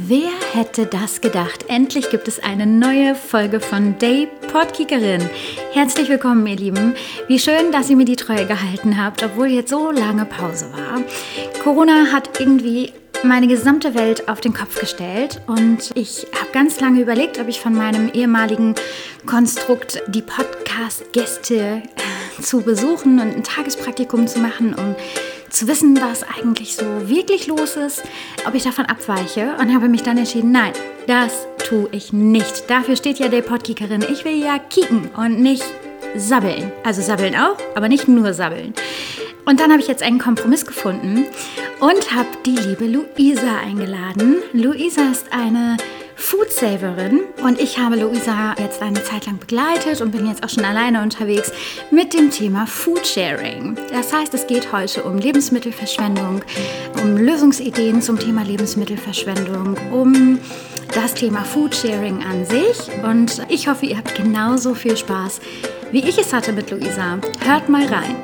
Wer hätte das gedacht? Endlich gibt es eine neue Folge von Day Podkickerin. Herzlich willkommen, ihr Lieben. Wie schön, dass ihr mir die Treue gehalten habt, obwohl jetzt so lange Pause war. Corona hat irgendwie meine gesamte Welt auf den Kopf gestellt und ich habe ganz lange überlegt, ob ich von meinem ehemaligen Konstrukt die Podcast-Gäste äh, zu besuchen und ein Tagespraktikum zu machen, um zu wissen, was eigentlich so wirklich los ist, ob ich davon abweiche und habe mich dann entschieden, nein, das tue ich nicht. Dafür steht ja der Podkickerin. Ich will ja kicken und nicht sabbeln. Also sabbeln auch, aber nicht nur sabbeln. Und dann habe ich jetzt einen Kompromiss gefunden und habe die liebe Luisa eingeladen. Luisa ist eine Foodsaverin und ich habe Luisa jetzt eine Zeit lang begleitet und bin jetzt auch schon alleine unterwegs mit dem Thema Foodsharing. Das heißt, es geht heute um Lebensmittelverschwendung, um Lösungsideen zum Thema Lebensmittelverschwendung, um das Thema Foodsharing an sich und ich hoffe, ihr habt genauso viel Spaß, wie ich es hatte mit Luisa. Hört mal rein.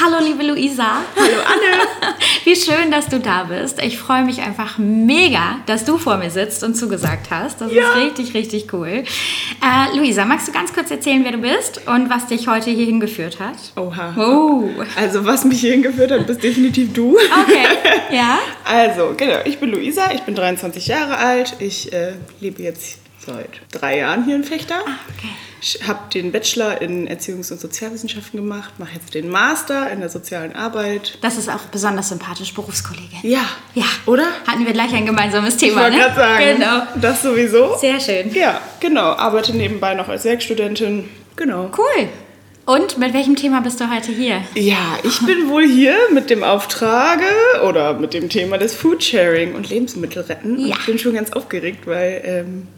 Hallo liebe Luisa. Hallo Anne. Wie schön, dass du da bist. Ich freue mich einfach mega, dass du vor mir sitzt und zugesagt hast. Das ja. ist richtig, richtig cool. Äh, Luisa, magst du ganz kurz erzählen, wer du bist und was dich heute hierhin geführt hat? Oha. Oh. Also was mich hierhin geführt hat, bist definitiv du. Okay, ja. Also, genau, ich bin Luisa, ich bin 23 Jahre alt. Ich äh, lebe jetzt seit drei Jahren hier in Fechter. Ah, okay. Ich habe den Bachelor in Erziehungs- und Sozialwissenschaften gemacht, mache jetzt den Master in der sozialen Arbeit. Das ist auch besonders sympathisch, Berufskollegin. Ja. Ja. Oder? Hatten wir gleich ein gemeinsames Thema, ich ne? gerade sagen. Genau. Das sowieso. Sehr schön. Ja, genau. Arbeite nebenbei noch als Werkstudentin. Genau. Cool. Und mit welchem Thema bist du heute hier? Ja, ich bin wohl hier mit dem Auftrage oder mit dem Thema des Foodsharing und Lebensmittel retten. Ja. ich bin schon ganz aufgeregt, weil ähm,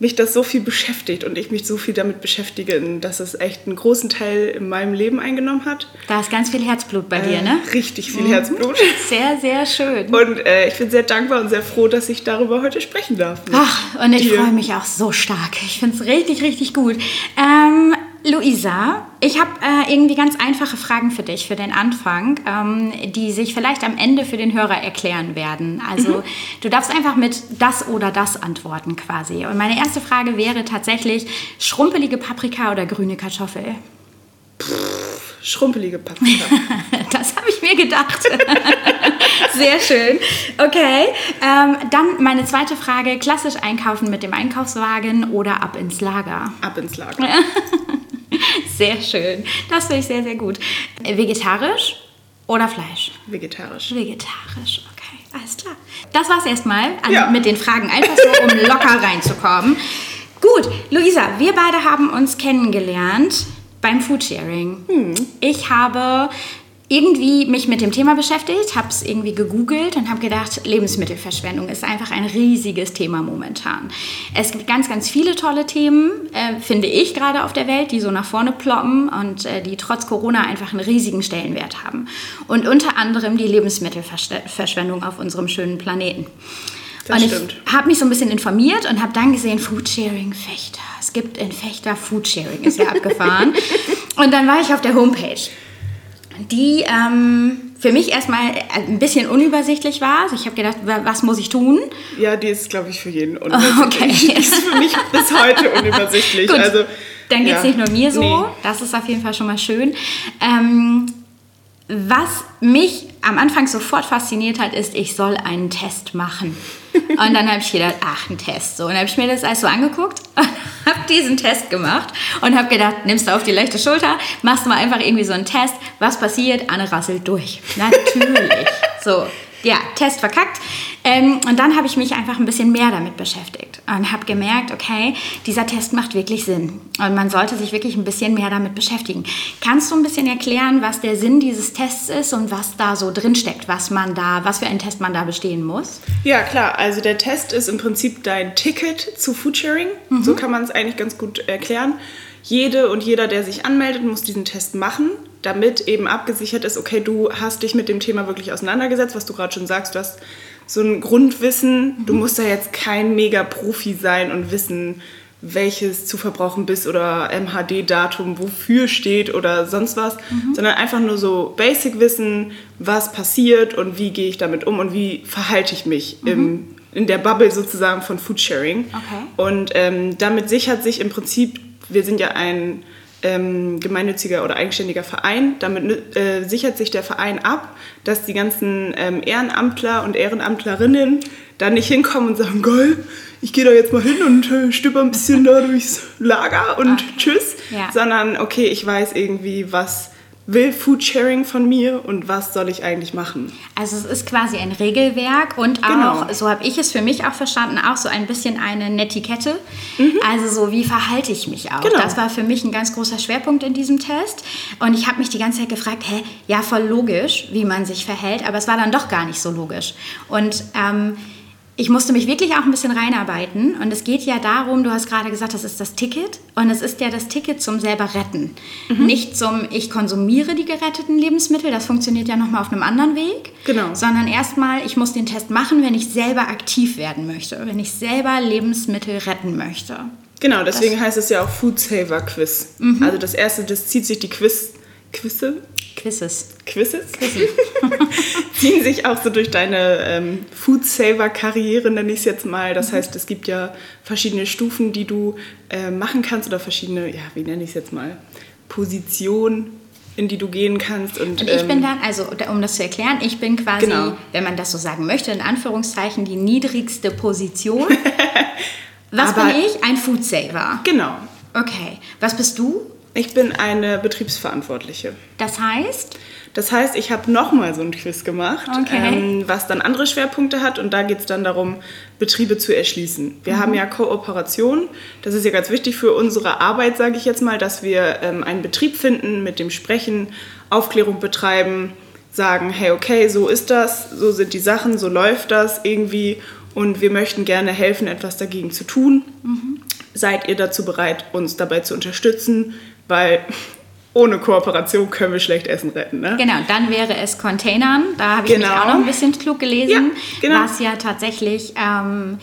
mich das so viel beschäftigt und ich mich so viel damit beschäftige, dass es echt einen großen Teil in meinem Leben eingenommen hat. Da ist ganz viel Herzblut bei äh, dir, ne? Richtig viel mhm. Herzblut. Sehr, sehr schön. Und äh, ich bin sehr dankbar und sehr froh, dass ich darüber heute sprechen darf. Ach, und ich freue mich auch so stark. Ich finde es richtig, richtig gut. Ähm, Luisa, ich habe äh, irgendwie ganz einfache Fragen für dich für den Anfang, ähm, die sich vielleicht am Ende für den Hörer erklären werden. Also mhm. du darfst einfach mit das oder das antworten quasi. Und meine erste Frage wäre tatsächlich schrumpelige Paprika oder grüne Kartoffel? Pff, schrumpelige Paprika. das habe ich mir gedacht. Sehr schön. Okay, ähm, dann meine zweite Frage: klassisch einkaufen mit dem Einkaufswagen oder ab ins Lager? Ab ins Lager. Sehr schön. Das finde ich sehr, sehr gut. Vegetarisch oder Fleisch? Vegetarisch. Vegetarisch, okay. Alles klar. Das war's erstmal ja. mit den Fragen, einfach so, um locker reinzukommen. Gut, Luisa, wir beide haben uns kennengelernt beim Foodsharing. Hm. Ich habe irgendwie mich mit dem Thema beschäftigt, habe es irgendwie gegoogelt und habe gedacht, Lebensmittelverschwendung ist einfach ein riesiges Thema momentan. Es gibt ganz, ganz viele tolle Themen, äh, finde ich gerade auf der Welt, die so nach vorne ploppen und äh, die trotz Corona einfach einen riesigen Stellenwert haben. Und unter anderem die Lebensmittelverschwendung auf unserem schönen Planeten. Das und ich habe mich so ein bisschen informiert und habe dann gesehen, Foodsharing Fechter. Es gibt in Fechter Foodsharing, ist ja abgefahren. und dann war ich auf der Homepage die ähm, für mich erstmal ein bisschen unübersichtlich war. Also ich habe gedacht, was muss ich tun? Ja, die ist, glaube ich, für jeden unübersichtlich. Okay. Die ist für mich bis heute unübersichtlich. Gut. Also, Dann geht es ja. nicht nur mir so. Nee. Das ist auf jeden Fall schon mal schön. Ähm, was mich am Anfang sofort fasziniert hat, ist, ich soll einen Test machen. Und dann habe ich gedacht, ach, ein Test. So, und dann habe ich mir das alles so angeguckt und habe diesen Test gemacht und habe gedacht, nimmst du auf die leichte Schulter, machst du mal einfach irgendwie so einen Test. Was passiert? Anne rasselt durch. Natürlich. so, ja, Test verkackt. Ähm, und dann habe ich mich einfach ein bisschen mehr damit beschäftigt und habe gemerkt, okay, dieser Test macht wirklich Sinn und man sollte sich wirklich ein bisschen mehr damit beschäftigen. Kannst du ein bisschen erklären, was der Sinn dieses Tests ist und was da so drin steckt, was man da, was für einen Test man da bestehen muss? Ja, klar. Also der Test ist im Prinzip dein Ticket zu Foodsharing. Mhm. So kann man es eigentlich ganz gut erklären. Jede und jeder, der sich anmeldet, muss diesen Test machen damit eben abgesichert ist, okay, du hast dich mit dem Thema wirklich auseinandergesetzt, was du gerade schon sagst, du hast so ein Grundwissen, mhm. du musst da jetzt kein Mega-Profi sein und wissen, welches zu verbrauchen bist oder MHD-Datum wofür steht oder sonst was, mhm. sondern einfach nur so Basic-Wissen, was passiert und wie gehe ich damit um und wie verhalte ich mich mhm. im in der Bubble sozusagen von Foodsharing. Okay. Und ähm, damit sichert sich im Prinzip, wir sind ja ein ähm, gemeinnütziger oder eigenständiger Verein. Damit äh, sichert sich der Verein ab, dass die ganzen ähm, Ehrenamtler und Ehrenamtlerinnen da nicht hinkommen und sagen, geil, ich gehe da jetzt mal hin und äh, stüpper ein bisschen da durchs Lager und Okay. tschüss. Ja. Sondern, okay, ich weiß irgendwie, was will Foodsharing von mir und was soll ich eigentlich machen. Also es ist quasi ein Regelwerk und auch, Genau. so habe ich es für mich auch verstanden, auch so ein bisschen eine Netiquette. Also so, wie verhalte ich mich auch? Mhm. Genau. Das war für mich ein ganz großer Schwerpunkt in diesem Test. Und ich habe mich die ganze Zeit gefragt, hä, ja, voll logisch, wie man sich verhält, aber es war dann doch gar nicht so logisch. Und ähm, ich musste mich wirklich auch ein bisschen reinarbeiten. Und es geht ja darum, du hast gerade gesagt, das ist das Ticket. Und es ist ja das Ticket zum selber retten. Mhm. Nicht zum, ich konsumiere die geretteten Lebensmittel. Das funktioniert ja nochmal auf einem anderen Weg. Genau. Sondern erstmal, ich muss den Test machen, wenn ich selber aktiv werden möchte. Wenn ich selber Lebensmittel retten möchte. Genau, deswegen heißt es ja auch Food Saver Quiz. Mhm. Also das erste, das zieht sich die Quiz, Quizze, Quizzes. Quizzes? ziehen sich auch so durch deine ähm, Food Saver Karriere, nenne ich es jetzt mal. Mhm. Das heißt, es gibt ja verschiedene Stufen, die du äh, machen kannst oder verschiedene, ja, wie nenne ich es jetzt mal, Positionen, in die du gehen kannst. Und, Und ich ähm, bin dann, also um das zu erklären, ich bin quasi, Genau. wenn man das so sagen möchte, in Anführungszeichen die niedrigste Position. Was Aber- bin ich? Ein Food Saver. Genau. Okay. Was bist du? Ich bin eine Betriebsverantwortliche. Das heißt, Das heißt, ich habe nochmal so ein Quiz gemacht, Okay. ähm, was dann andere Schwerpunkte hat und da geht es dann darum, Betriebe zu erschließen. Wir haben ja Kooperation, das ist ja ganz wichtig für unsere Arbeit, sage ich jetzt mal, dass wir ähm, einen Betrieb finden, mit dem sprechen, Aufklärung betreiben, sagen, hey, okay, so ist das, so sind die Sachen, so läuft das irgendwie und wir möchten gerne helfen, etwas dagegen zu tun. Seid ihr dazu bereit, uns dabei zu unterstützen? Weil ohne Kooperation können wir schlecht Essen retten. Ne? genau, dann wäre es Containern. Da habe ich mich Genau. auch noch ein bisschen klug gelesen, Ja, genau. was ja tatsächlich ähm,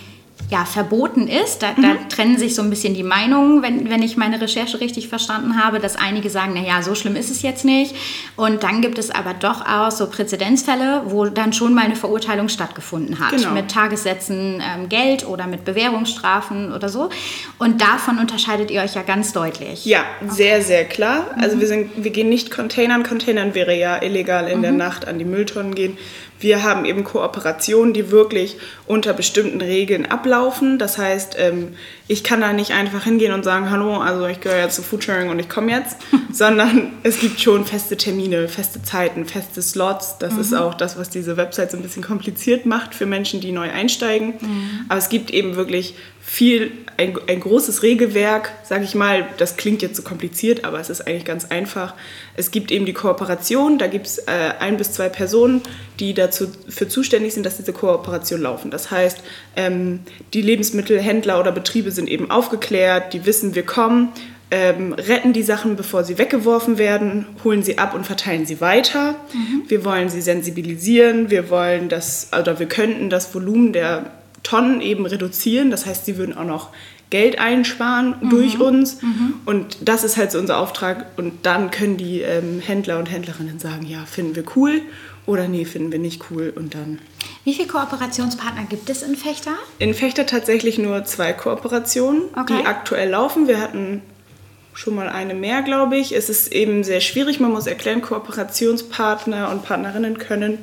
ja, verboten ist. Da, Mhm. da trennen sich so ein bisschen die Meinungen, wenn, wenn ich meine Recherche richtig verstanden habe, dass einige sagen, naja, so schlimm ist es jetzt nicht. Und dann gibt es aber doch auch so Präzedenzfälle, wo dann schon mal eine Verurteilung stattgefunden hat. Genau. Mit Tagessätzen ähm, Geld oder mit Bewährungsstrafen oder so. Und davon unterscheidet ihr euch ja ganz deutlich. Ja, sehr, sehr klar. Also wir, sind, wir gehen nicht Containern. Containern wäre ja illegal in der Nacht an die Mülltonnen gehen. Wir haben eben Kooperationen, die wirklich unter bestimmten Regeln ablaufen. Das heißt, ähm, ich kann da nicht einfach hingehen und sagen, hallo, also ich gehöre jetzt zu Foodsharing und ich komme jetzt, sondern es gibt schon feste Termine, feste Zeiten, feste Slots. Das ist auch das, was diese Website so ein bisschen kompliziert macht für Menschen, die neu einsteigen. Aber es gibt eben wirklich viel, ein, ein großes Regelwerk, sage ich mal, das klingt jetzt so kompliziert, aber es ist eigentlich ganz einfach. Es gibt eben die Kooperation, da gibt es äh, ein bis zwei Personen, die dazu für zuständig sind, dass diese Kooperationen laufen. Das heißt, ähm, die Lebensmittelhändler oder Betriebe sind eben aufgeklärt, die wissen, wir kommen, ähm, retten die Sachen, bevor sie weggeworfen werden, holen sie ab und verteilen sie weiter. Wir wollen sie sensibilisieren, wir wollen das, oder wir könnten das Volumen der Tonnen eben reduzieren. Das heißt, sie würden auch noch Geld einsparen durch uns. Und das ist halt so unser Auftrag. Und dann können die ähm, Händler und Händlerinnen sagen, ja, finden wir cool oder nee, finden wir nicht cool. Und dann Wie viele Kooperationspartner gibt es in Fechter? in Fechter tatsächlich nur zwei Kooperationen, Okay. die aktuell laufen. Wir hatten schon mal eine mehr, glaube ich. Es ist eben sehr schwierig. Man muss erklären, Kooperationspartner und Partnerinnen können,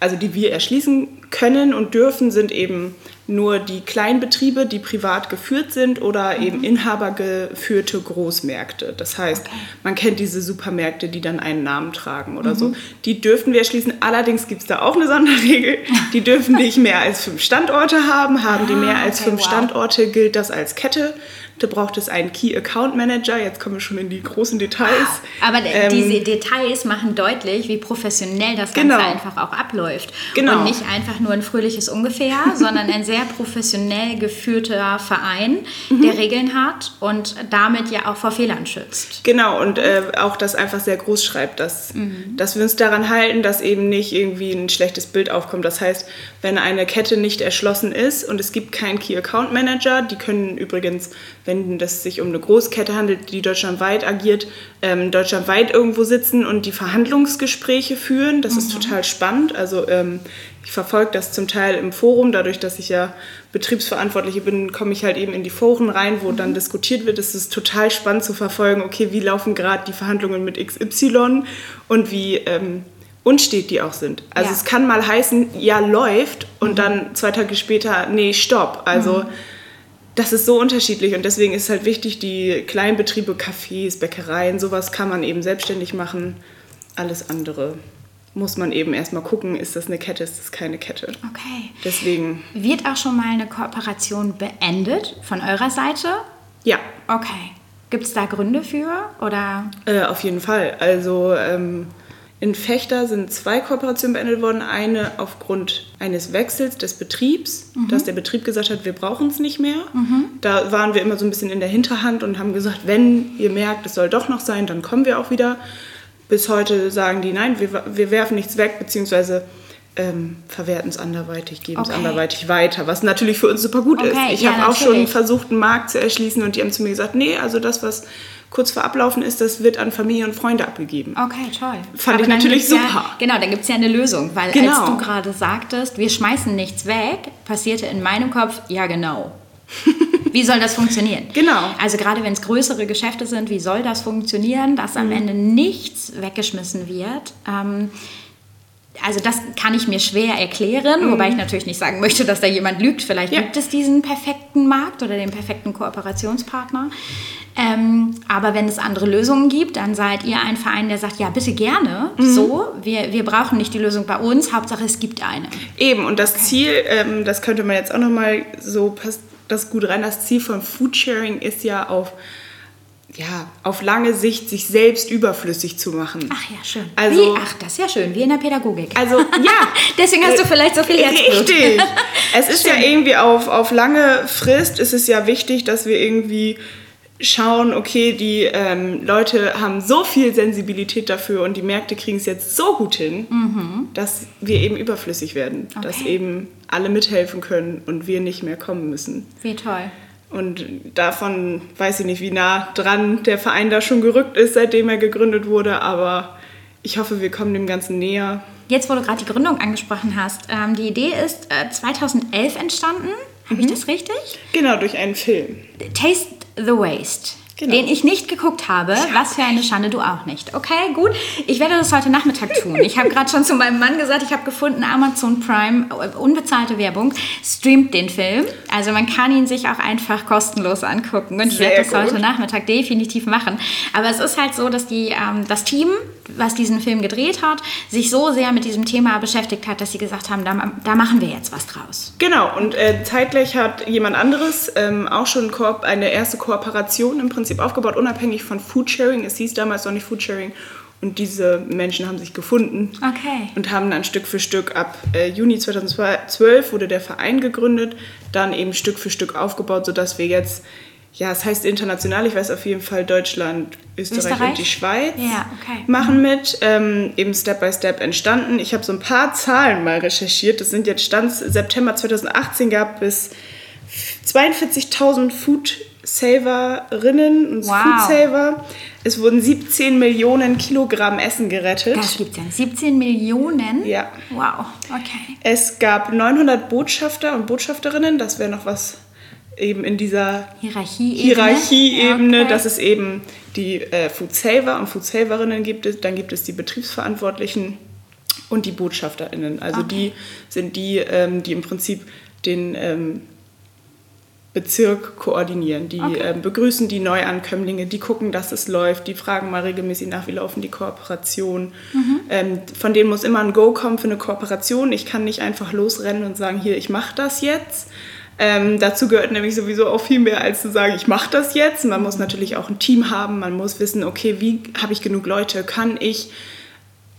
also die wir erschließen können und dürfen, sind eben nur die Kleinbetriebe, die privat geführt sind oder eben inhabergeführte Großmärkte. Das heißt, man kennt diese Supermärkte, die dann einen Namen tragen oder so. Die dürfen wir erschließen. Allerdings gibt es da auch eine Sonderregel. Die dürfen nicht mehr als fünf Standorte haben. Haben die mehr als okay, fünf wow. Standorte, gilt das als Kette. Da braucht es einen Key Account Manager. Jetzt kommen wir schon in die großen Details. Aber d- Ähm, diese Details machen deutlich, wie professionell das Ganze Genau. einfach auch abläuft. Genau. Und nicht einfach nur ein fröhliches Ungefähr, sondern ein sehr professionell geführter Verein, Mhm. der Regeln hat und damit ja auch vor Fehlern schützt. Genau, und äh, auch das einfach sehr groß schreibt, dass, dass wir uns daran halten, dass eben nicht irgendwie ein schlechtes Bild aufkommt. Das heißt, wenn eine Kette nicht erschlossen ist und es gibt keinen Key Account Manager, die können übrigens wenn es sich um eine Großkette handelt, die deutschlandweit agiert, ähm, deutschlandweit irgendwo sitzen und die Verhandlungsgespräche führen. Das mhm. ist total spannend. Also ähm, ich verfolge das zum Teil im Forum, dadurch, dass ich ja Betriebsverantwortliche bin, komme ich halt eben in die Foren rein, wo mhm. dann diskutiert wird. Es ist total spannend zu verfolgen, okay, wie laufen gerade die Verhandlungen mit XY und wie ähm, unstet die auch sind. Also ja. es kann mal heißen, ja, läuft und mhm. dann zwei Tage später, nee, stopp. Also mhm. das ist so unterschiedlich und deswegen ist halt wichtig, die Kleinbetriebe, Cafés, Bäckereien, sowas kann man eben selbstständig machen. Alles andere muss man eben erstmal gucken, ist das eine Kette, ist das keine Kette. Okay. Deswegen. Wird auch schon mal eine Kooperation beendet von eurer Seite? Ja. Okay. Gibt es da Gründe für oder? Äh, auf jeden Fall. Also ähm, in Fechter sind zwei Kooperationen beendet worden. Eine aufgrund eines Wechsels des Betriebs, mhm. dass der Betrieb gesagt hat, wir brauchen es nicht mehr. Mhm. Da waren wir immer so ein bisschen in der Hinterhand und haben gesagt, wenn ihr merkt, es soll doch noch sein, dann kommen wir auch wieder. Bis heute sagen die, nein, wir, wir werfen nichts weg, beziehungsweise ähm, verwerten es anderweitig, geben es okay. anderweitig weiter, was natürlich für uns super gut okay, ist. Ich ja, habe auch schon versucht, einen Markt zu erschließen und die haben zu mir gesagt, nee, also das, was kurz vor Ablaufen ist, das wird an Familie und Freunde abgegeben. Okay, toll. Fand Aber ich natürlich super. Ja, genau, dann gibt es ja eine Lösung, weil genau. als du gerade sagtest, wir schmeißen nichts weg, passierte in meinem Kopf, ja genau. Wie soll das funktionieren? Genau. Also gerade wenn es größere Geschäfte sind, wie soll das funktionieren, dass am mhm. Ende nichts weggeschmissen wird? Ähm, also das kann ich mir schwer erklären, mhm. wobei ich natürlich nicht sagen möchte, dass da jemand lügt. Vielleicht ja. gibt es diesen perfekten Markt oder den perfekten Kooperationspartner. Ähm, aber wenn es andere Lösungen gibt, dann seid ihr ein Verein, der sagt, ja, bitte gerne. Mhm. So, wir, wir brauchen nicht die Lösung bei uns, Hauptsache es gibt eine. Eben, und das okay. Ziel, ähm, das könnte man jetzt auch nochmal so, das gut rein, das Ziel von Foodsharing ist ja auf ja, auf lange Sicht sich selbst überflüssig zu machen. Ach ja, schön. Also, wie? Ach, das ist ja schön, wie in der Pädagogik. Also, ja. Deswegen hast du äh, vielleicht so viel Herzblut. Richtig. es ist schön. ja irgendwie auf, auf lange Frist, ist es ja wichtig, dass wir irgendwie schauen, okay, die ähm, Leute haben so viel Sensibilität dafür und die Märkte kriegen es jetzt so gut hin, mhm. dass wir eben überflüssig werden. Okay. Dass eben alle mithelfen können und wir nicht mehr kommen müssen. Wie toll. Und davon weiß ich nicht, wie nah dran der Verein da schon gerückt ist, seitdem er gegründet wurde, aber ich hoffe, wir kommen dem Ganzen näher. Jetzt, wo du gerade die Gründung angesprochen hast, ähm, die Idee ist äh, 2011 entstanden. Habe mhm. ich das richtig? Genau, durch einen Film. Taste the Waste. Genau. Den ich nicht geguckt habe. Was für eine Schande, du auch nicht. Okay, gut. Ich werde das heute Nachmittag tun. Ich habe gerade schon zu meinem Mann gesagt, ich habe gefunden, Amazon Prime, äh, unbezahlte Werbung, streamt den Film. Also man kann ihn sich auch einfach kostenlos angucken. Und ich werde das gut. heute Nachmittag definitiv machen. Aber es ist halt so, dass die, ähm, das Team, was diesen Film gedreht hat, sich so sehr mit diesem Thema beschäftigt hat, dass sie gesagt haben, da, da machen wir jetzt was draus. Genau. Und äh, zeitgleich hat jemand anderes ähm, auch schon eine erste Kooperation im Prinzip aufgebaut, unabhängig von Foodsharing. Es hieß damals noch nicht Foodsharing. Und diese Menschen haben sich gefunden okay. und haben dann Stück für Stück ab äh, Juni 2012 wurde der Verein gegründet, dann eben Stück für Stück aufgebaut, sodass wir jetzt, ja, es heißt international, ich weiß auf jeden Fall Deutschland, Österreich, Österreich? und die Schweiz ja, okay. machen mit, ähm, eben Step by Step entstanden. Ich habe so ein paar Zahlen mal recherchiert. Das sind jetzt Stand September 2018 gab es 42.000 Food Saverinnen und wow. Foodsaver. Es wurden 17 Millionen Kilogramm Essen gerettet. Das gibt es ja. 17 Millionen? Ja. Wow, okay. Es gab 900 Botschafter und Botschafterinnen. Das wäre noch was eben in dieser Hierarchieebene. Hierarchieebene, okay. dass es eben die äh, Foodsaver und Foodsaverinnen gibt. Es, dann gibt es die Betriebsverantwortlichen und die BotschafterInnen. Also okay. die sind die, ähm, die im Prinzip den ähm, Bezirk koordinieren. Die okay. äh, begrüßen die Neuankömmlinge, die gucken, dass es läuft, die fragen mal regelmäßig nach, wie laufen die Kooperationen. Mhm. Ähm, von denen muss immer ein Go kommen für eine Kooperation. Ich kann nicht einfach losrennen und sagen, hier, ich mache das jetzt. Ähm, dazu gehört nämlich sowieso auch viel mehr, als zu sagen, ich mache das jetzt. Man muss natürlich auch ein Team haben, man muss wissen, okay, wie habe ich genug Leute, kann ich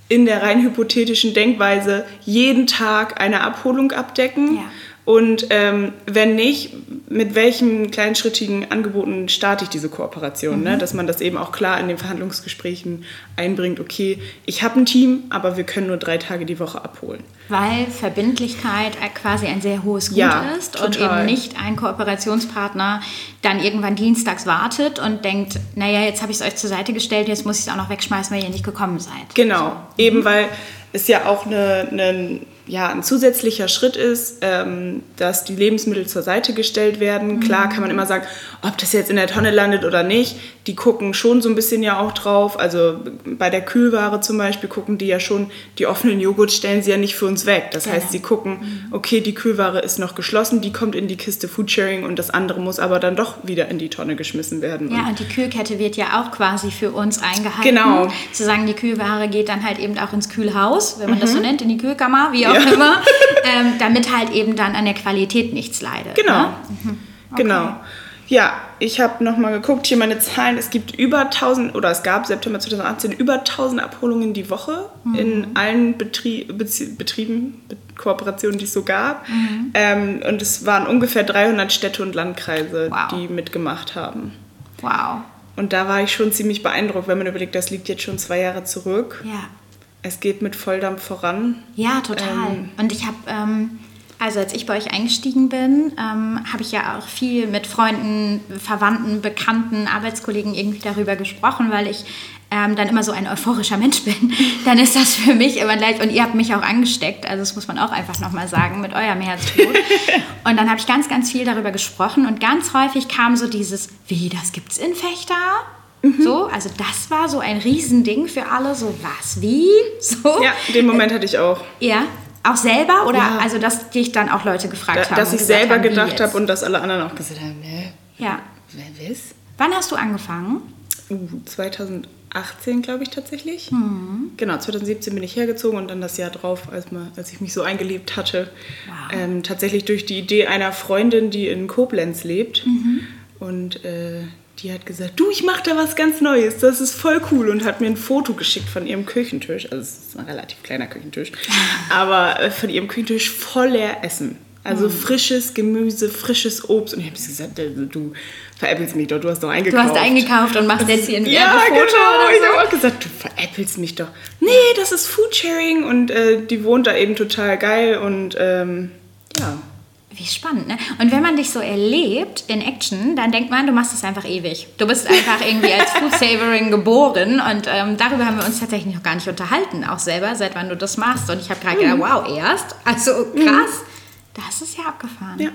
in der rein hypothetischen Denkweise jeden Tag eine Abholung abdecken. Ja Und ähm, wenn nicht, mit welchen kleinschrittigen Angeboten starte ich diese Kooperation? Ne? Dass man das eben auch klar in den Verhandlungsgesprächen einbringt, okay, ich habe ein Team, aber wir können nur drei Tage die Woche abholen. Weil Verbindlichkeit quasi ein sehr hohes Gut Ja, ist und total. eben nicht ein Kooperationspartner dann irgendwann dienstags wartet und denkt, naja, jetzt habe ich es euch zur Seite gestellt, jetzt muss ich es auch noch wegschmeißen, weil ihr nicht gekommen seid. Genau, eben weil es ja auch eine, eine, ja, ein zusätzlicher Schritt ist, ähm, dass die Lebensmittel zur Seite gestellt werden. Klar kann man immer sagen, ob das jetzt in der Tonne landet oder nicht. Die gucken schon so ein bisschen ja auch drauf. Also bei der Kühlware zum Beispiel gucken die ja schon, die offenen Joghurt stellen sie ja nicht für uns weg. Das heißt, Genau. sie gucken, okay, die Kühlware ist noch geschlossen, die kommt in die Kiste Foodsharing und das andere muss aber dann doch wieder in die Tonne geschmissen werden. Ja, und die Kühlkette wird ja auch quasi für uns eingehalten. Genau. Zu sagen, die Kühlware geht dann halt eben auch ins Kühlhaus, wenn man das so nennt, in die Kühlkammer, wie auch Mhm. Ja. immer, ähm, damit halt eben dann an der Qualität nichts leidet. Genau. Ne? Genau. Ja, ich habe nochmal geguckt, hier meine Zahlen. Es gibt über 1000, oder es gab September 2018 über 1000 Abholungen die Woche in allen Betrie Bezie Betrieben, Be Kooperationen, die es so gab. Ähm, und es waren ungefähr 300 Städte und Landkreise, Wow. die mitgemacht haben. Wow. Und da war ich schon ziemlich beeindruckt, wenn man überlegt, das liegt jetzt schon zwei Jahre zurück. Ja. Es geht mit Volldampf voran. Ja, total. Ähm, und ich habe, ähm, also als ich bei euch eingestiegen bin, ähm, habe ich ja auch viel mit Freunden, Verwandten, Bekannten, Arbeitskollegen irgendwie darüber gesprochen, weil ich ähm, dann immer so ein euphorischer Mensch bin. Dann ist das für mich immer gleich, und ihr habt mich auch angesteckt, also das muss man auch einfach nochmal sagen, mit eurem Herzblut. und dann habe ich ganz, ganz viel darüber gesprochen und ganz häufig kam so dieses, wie, das gibt's in Fechter? So, also das war so ein Riesending für alle, so was, wie, so. Ja, den Moment hatte ich auch. Ja, auch selber oder Ja. also dass dich dann auch Leute gefragt Da, haben? dass ich selber haben, gedacht habe und dass alle anderen auch gesagt haben, ne, Ja. wer weiß? Wann hast du angefangen? Uh, 2018, glaube ich tatsächlich. Mhm. Genau, 2017 bin ich hergezogen und dann das Jahr drauf, als, mal, als ich mich so eingelebt hatte. Wow. Ähm, tatsächlich durch die Idee einer Freundin, die in Koblenz lebt. Mhm. Und äh, die hat gesagt, du, ich mache da was ganz Neues, das ist voll cool. Und hat mir ein Foto geschickt von ihrem Küchentisch. Also es ist ein relativ kleiner Küchentisch. aber äh, von ihrem Küchentisch voller Essen. Also Mhm. frisches Gemüse, frisches Obst. Und ich habe gesagt, äh, du veräppelst mich doch, du hast doch Du eingekauft. hast eingekauft und machst jetzt hier ein Ja, Werbefoto genau. Ich habe auch gesagt, du veräppelst mich doch. Nee, das ist Foodsharing und äh, die wohnt da eben total geil und ähm, ja. Wie spannend, ne? Und wenn man dich so erlebt in Action, dann denkt man, du machst es einfach ewig. Du bist einfach irgendwie als Food Savoring geboren und ähm, darüber haben wir uns tatsächlich noch gar nicht unterhalten, auch selber, seit wann du das machst. Und ich habe gerade gedacht, wow, erst? Also krass. Das ist ja abgefahren. Ja.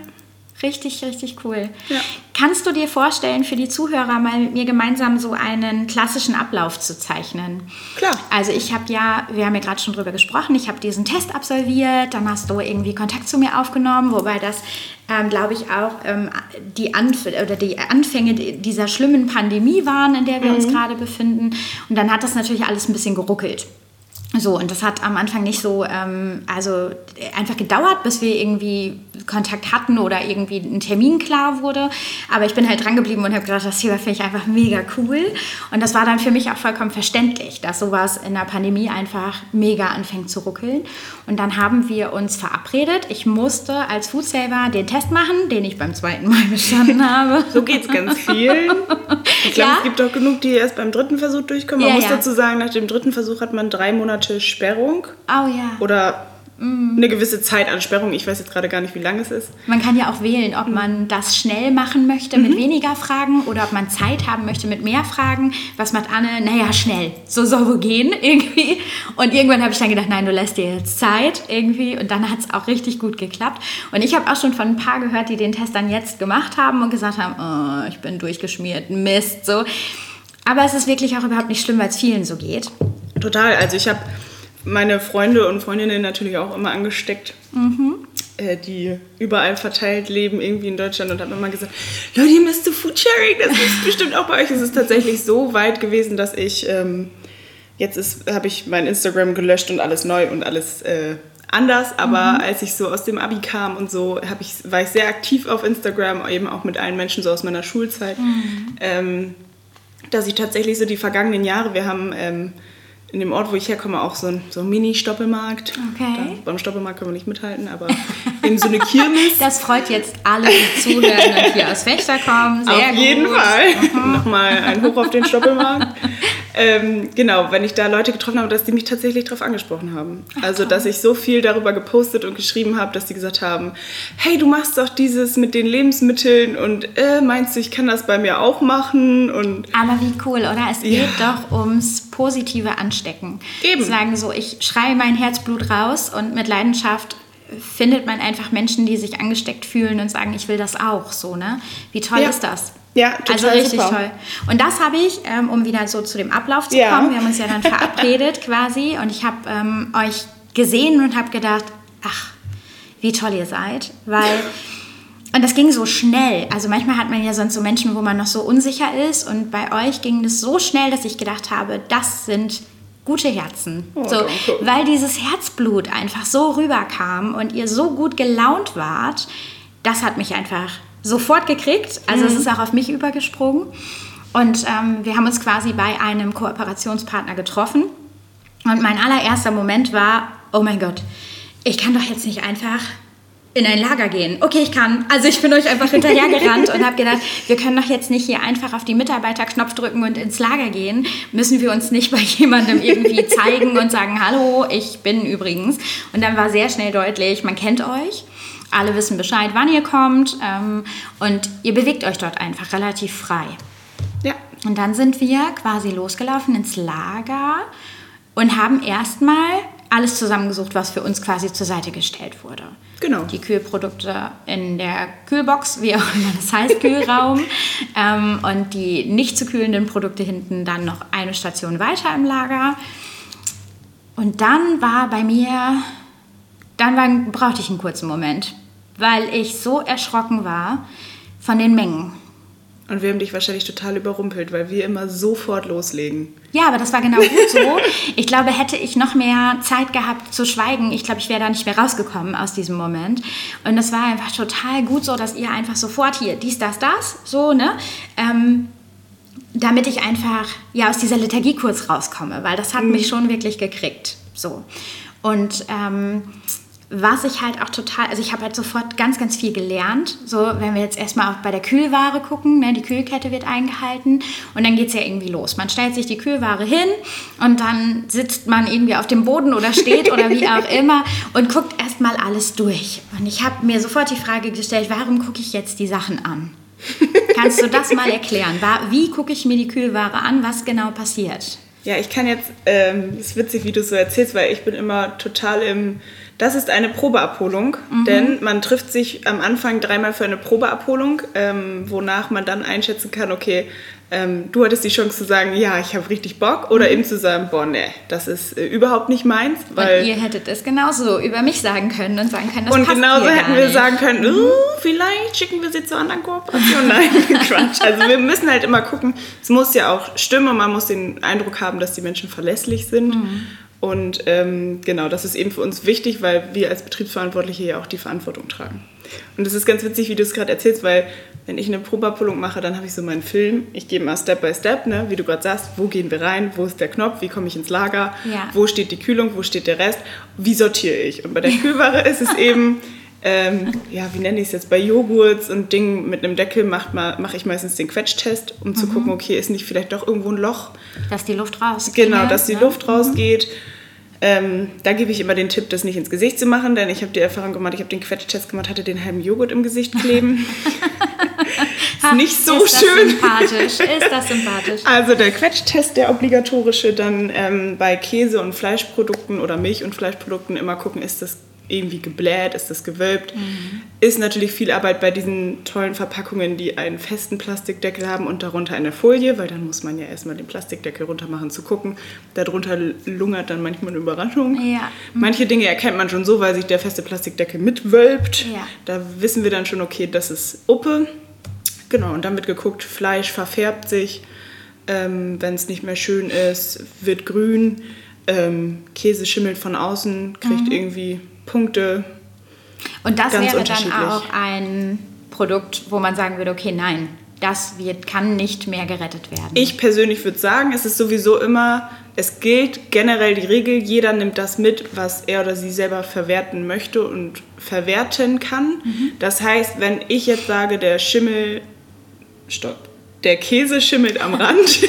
Richtig, richtig cool. Ja. Kannst du dir vorstellen, für die Zuhörer mal mit mir gemeinsam so einen klassischen Ablauf zu zeichnen? Klar. Also ich habe ja, wir haben ja gerade schon drüber gesprochen, ich habe diesen Test absolviert, dann hast du irgendwie Kontakt zu mir aufgenommen, wobei das, ähm, glaube ich, auch ähm, die, Anf oder die Anfänge dieser schlimmen Pandemie waren, in der wir uns gerade befinden. Und dann hat das natürlich alles ein bisschen geruckelt. So, und das hat am Anfang nicht so, ähm, also einfach gedauert, bis wir irgendwie Kontakt hatten oder irgendwie ein Termin klar wurde. Aber ich bin halt dran geblieben und habe gedacht, das Thema finde ich einfach mega cool. Und das war dann für mich auch vollkommen verständlich, dass sowas in der Pandemie einfach mega anfängt zu ruckeln. Und dann haben wir uns verabredet. Ich musste als Foodsaver den Test machen, den ich beim zweiten Mal bestanden habe. So geht's ganz vielen. Ich glaube, Ja. es gibt auch genug, die erst beim dritten Versuch durchkommen. Man Ja, muss ja. dazu sagen, nach dem dritten Versuch hat man drei Monate Sperrung Oh ja. oder eine gewisse Zeit an Sperrung. Ich weiß jetzt gerade gar nicht, wie lang es ist. Man kann ja auch wählen, ob man das schnell machen möchte mit weniger Fragen oder ob man Zeit haben möchte mit mehr Fragen. Was macht Anne? Naja, schnell. So soll wohl gehen irgendwie. Und irgendwann habe ich dann gedacht, nein, du lässt dir jetzt Zeit irgendwie. Und dann hat es auch richtig gut geklappt. Und ich habe auch schon von ein paar gehört, die den Test dann jetzt gemacht haben und gesagt haben, oh, ich bin durchgeschmiert, Mist, so. Aber es ist wirklich auch überhaupt nicht schlimm, weil es vielen so geht. Total. Also ich habe meine Freunde und Freundinnen natürlich auch immer angesteckt, äh, die überall verteilt leben, irgendwie in Deutschland und habe immer gesagt, Leute, ihr müsst zu Foodsharing, das ist bestimmt auch bei euch. Es ist tatsächlich so weit gewesen, dass ich, ähm, jetzt habe ich mein Instagram gelöscht und alles neu und alles äh, anders, aber als ich so aus dem Abi kam und so, ich, war ich sehr aktiv auf Instagram, eben auch mit allen Menschen so aus meiner Schulzeit. Ähm, dass ich tatsächlich so die vergangenen Jahre, wir haben ähm, in dem Ort, wo ich herkomme, auch so ein, so ein Mini-Stoppelmarkt. Okay. Da, beim Stoppelmarkt können wir nicht mithalten, aber eben so eine Kirmes. Das freut jetzt alle, die zuhören und hier aus Fechter kommen. Sehr auf gut. jeden Fall. Nochmal ein Hoch auf den Stoppelmarkt. Ähm, genau, wenn ich da Leute getroffen habe, dass die mich tatsächlich darauf angesprochen haben. also, dass ich so viel darüber gepostet und geschrieben habe, dass die gesagt haben, hey, du machst doch dieses mit den Lebensmitteln und äh, meinst du, ich kann das bei mir auch machen? Und Aber wie cool, oder? Es Ja. geht doch ums positive Anstecken. Eben. Sagen so, ich schreie mein Herzblut raus und mit Leidenschaft findet man einfach Menschen, die sich angesteckt fühlen und sagen, ich will das auch. So, ne? Wie toll Ja. ist das? Ja, total Also richtig super. toll. Und das habe ich, ähm, um wieder so zu dem Ablauf zu Ja. kommen, wir haben uns ja dann verabredet quasi und ich habe ähm, euch gesehen und habe gedacht, ach, wie toll ihr seid, weil und das ging so schnell. Also manchmal hat man ja sonst so Menschen, wo man noch so unsicher ist und bei euch ging das so schnell, dass ich gedacht habe, das sind gute Herzen. Oh, so, danke. weil dieses Herzblut einfach so rüberkam und ihr so gut gelaunt wart, das hat mich einfach sofort gekriegt. Also es ist auch auf mich übergesprungen. Und ähm, wir haben uns quasi bei einem Kooperationspartner getroffen. Und mein allererster Moment war, oh mein Gott, ich kann doch jetzt nicht einfach in ein Lager gehen. Okay, ich kann. Also ich bin euch einfach hinterhergerannt und habe gedacht, wir können doch jetzt nicht hier einfach auf die Mitarbeiterknopf drücken und ins Lager gehen. Müssen wir uns nicht bei jemandem irgendwie zeigen und sagen, hallo, ich bin übrigens. Und dann war sehr schnell deutlich, man kennt euch. Alle wissen Bescheid, wann ihr kommt. Ähm, und ihr bewegt euch dort einfach relativ frei. Ja, Und dann sind wir quasi losgelaufen ins Lager und haben erstmal alles zusammengesucht, was für uns quasi zur Seite gestellt wurde. Genau. Die Kühlprodukte in der Kühlbox, wie auch immer das heißt, Kühlraum. ähm, und die nicht zu kühlenden Produkte hinten dann noch eine Station weiter im Lager. Und dann war bei mir, dann war, brauchte ich einen kurzen Moment, weil ich so erschrocken war von den Mengen. Und wir haben dich wahrscheinlich total überrumpelt, weil wir immer sofort loslegen. Ja, aber das war genau gut so. Ich glaube, hätte ich noch mehr Zeit gehabt zu schweigen, ich glaube, ich wäre da nicht mehr rausgekommen aus diesem Moment. Und das war einfach total gut so, dass ihr einfach sofort hier, dies, das, das, so, ne? Ähm, damit ich einfach ja aus dieser Lethargie kurz rauskomme, weil das hat mich schon wirklich gekriegt. So. Und ähm, was ich halt auch total, also ich habe halt sofort ganz, ganz viel gelernt. So, wenn wir jetzt erstmal auch bei der Kühlware gucken, ne, die Kühlkette wird eingehalten und dann geht es ja irgendwie los. Man stellt sich die Kühlware hin und dann sitzt man irgendwie auf dem Boden oder steht oder wie auch immer und guckt erstmal alles durch. Und ich habe mir sofort die Frage gestellt, warum gucke ich jetzt die Sachen an? Kannst du das mal erklären? Wie gucke ich mir die Kühlware an? Was genau passiert? Ja, ich kann jetzt, ähm, ist witzig, wie du es so erzählst, weil ich bin immer total im, das ist eine Probeabholung, denn man trifft sich am Anfang dreimal für eine Probeabholung, ähm, wonach man dann einschätzen kann, okay, ähm, du hattest die Chance zu sagen, ja, ich habe richtig Bock, oder eben zu sagen, boah, nee, das ist äh, überhaupt nicht meins, weil... und ihr hättet es genauso über mich sagen können und sagen können, das Und passt genauso hätten wir nicht. sagen können, uh, vielleicht schicken wir sie zur anderen Kooperation. Nein, Quatsch. Also wir müssen halt immer gucken, es muss ja auch stimmen und man muss den Eindruck haben, dass die Menschen verlässlich sind. Mhm. Und ähm, genau, das ist eben für uns wichtig, weil wir als Betriebsverantwortliche ja auch die Verantwortung tragen. Und es ist ganz witzig, wie du es gerade erzählst, weil wenn ich eine Probeabholung mache, dann habe ich so meinen Film. Ich gehe mal Step by Step, ne? wie du gerade sagst, wo gehen wir rein, wo ist der Knopf, wie komme ich ins Lager, Ja. wo steht die Kühlung, wo steht der Rest, wie sortiere ich. Und bei der Kühlware ist es eben, ähm, ja, wie nenne ich es jetzt, bei Joghurts und Dingen mit einem Deckel mache ich meistens den Quetschtest, um Mhm. zu gucken, okay, ist nicht vielleicht doch irgendwo ein Loch. Dass die Luft rausgeht. Genau, dass die ne? Luft rausgeht. Ähm, da gebe ich immer den Tipp, das nicht ins Gesicht zu machen, denn ich habe die Erfahrung gemacht, ich habe den Quetschtest gemacht, hatte den halben Joghurt im Gesicht kleben. Ha, nicht so ist schön. Das sympathisch. Ist das sympathisch? Also der Quetschtest, der obligatorische, dann ähm, bei Käse- und Fleischprodukten oder Milch- und Fleischprodukten immer gucken, ist das irgendwie gebläht, ist das gewölbt. Ist natürlich viel Arbeit bei diesen tollen Verpackungen, die einen festen Plastikdeckel haben und darunter eine Folie, weil dann muss man ja erstmal den Plastikdeckel runter machen, zu gucken. Darunter lungert dann manchmal eine Überraschung. Ja. Manche Dinge erkennt man schon so, weil sich der feste Plastikdeckel mitwölbt. Ja. Da wissen wir dann schon, okay, das ist Uppe. Genau, und dann wird geguckt, Fleisch verfärbt sich, ähm, wenn es nicht mehr schön ist, wird grün, ähm, Käse schimmelt von außen, kriegt Mhm. irgendwie Punkte. Und das wäre dann auch ein Produkt, wo man sagen würde, okay, nein. das wird, kann nicht mehr gerettet werden. Ich persönlich würde sagen, es ist sowieso immer, es gilt generell die Regel, jeder nimmt das mit, was er oder sie selber verwerten möchte und verwerten kann. Mhm. Das heißt, wenn ich jetzt sage, der Schimmel, stopp, der Käse schimmelt am Rand,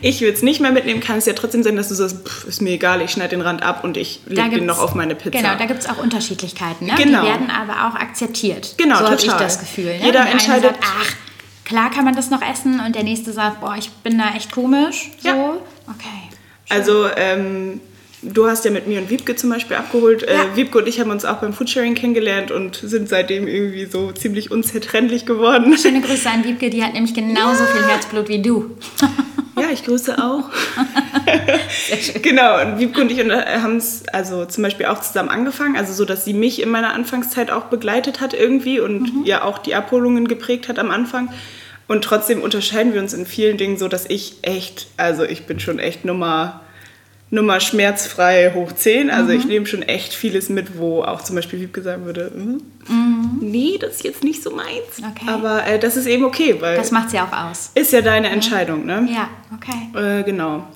ich will es nicht mehr mitnehmen, kann es ja trotzdem sein, dass du sagst, pff, ist mir egal, ich schneide den Rand ab und ich lege den noch auf meine Pizza. Genau, da gibt es auch Unterschiedlichkeiten. Ne? Genau. Die werden aber auch akzektiert. Genau, so habe ich das Gefühl. Ne? Jeder entscheidet- Sagt, ach, klar kann man das noch essen. Und der nächste sagt, boah, ich bin da echt komisch. So, Ja. okay. Also, ähm, du hast ja mit mir und Wiebke zum Beispiel abgeholt. Ja. Äh, Wiebke und ich haben uns auch beim Foodsharing kennengelernt und sind seitdem irgendwie so ziemlich unzertrennlich geworden. Schöne Grüße an Wiebke, die hat nämlich genauso viel Herzblut wie du. Ja, ich grüße auch. genau, und Wiebke und ich haben es also zum Beispiel auch zusammen angefangen, also so, dass sie mich in meiner Anfangszeit auch begleitet hat irgendwie und ja auch die Abholungen geprägt hat am Anfang. Und trotzdem unterscheiden wir uns in vielen Dingen so, dass ich echt, also ich bin schon echt Nummer, Nummer schmerzfrei hoch 10. Also ich nehme schon echt vieles mit, wo auch zum Beispiel Wiebke sagen würde, hm, nee, das ist jetzt nicht so meins. Okay. Aber äh, das ist eben okay, weil Das macht sie auch aus. ist ja deine Entscheidung, ne? Ja, okay. Äh, genau.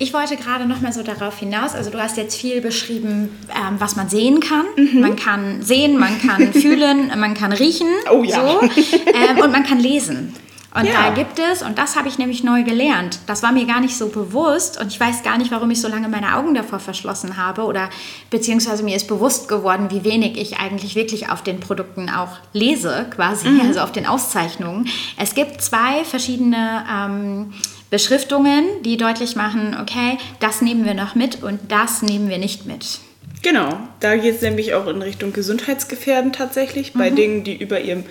Ich wollte gerade noch mal so darauf hinaus, also du hast jetzt viel beschrieben, ähm, was man sehen kann. Man kann sehen, man kann fühlen, man kann riechen. Oh ja. So, ähm, und man kann lesen. Und Ja. da gibt es, und das habe ich nämlich neu gelernt, das war mir gar nicht so bewusst und ich weiß gar nicht, warum ich so lange meine Augen davor verschlossen habe oder beziehungsweise mir ist bewusst geworden, wie wenig ich eigentlich wirklich auf den Produkten auch lese, quasi, also auf den Auszeichnungen. Es gibt zwei verschiedene ähm, Beschriftungen, die deutlich machen, okay, das nehmen wir noch mit und das nehmen wir nicht mit. Genau, da geht es nämlich auch in Richtung Gesundheitsgefährden tatsächlich. Bei Dingen, die über ihrem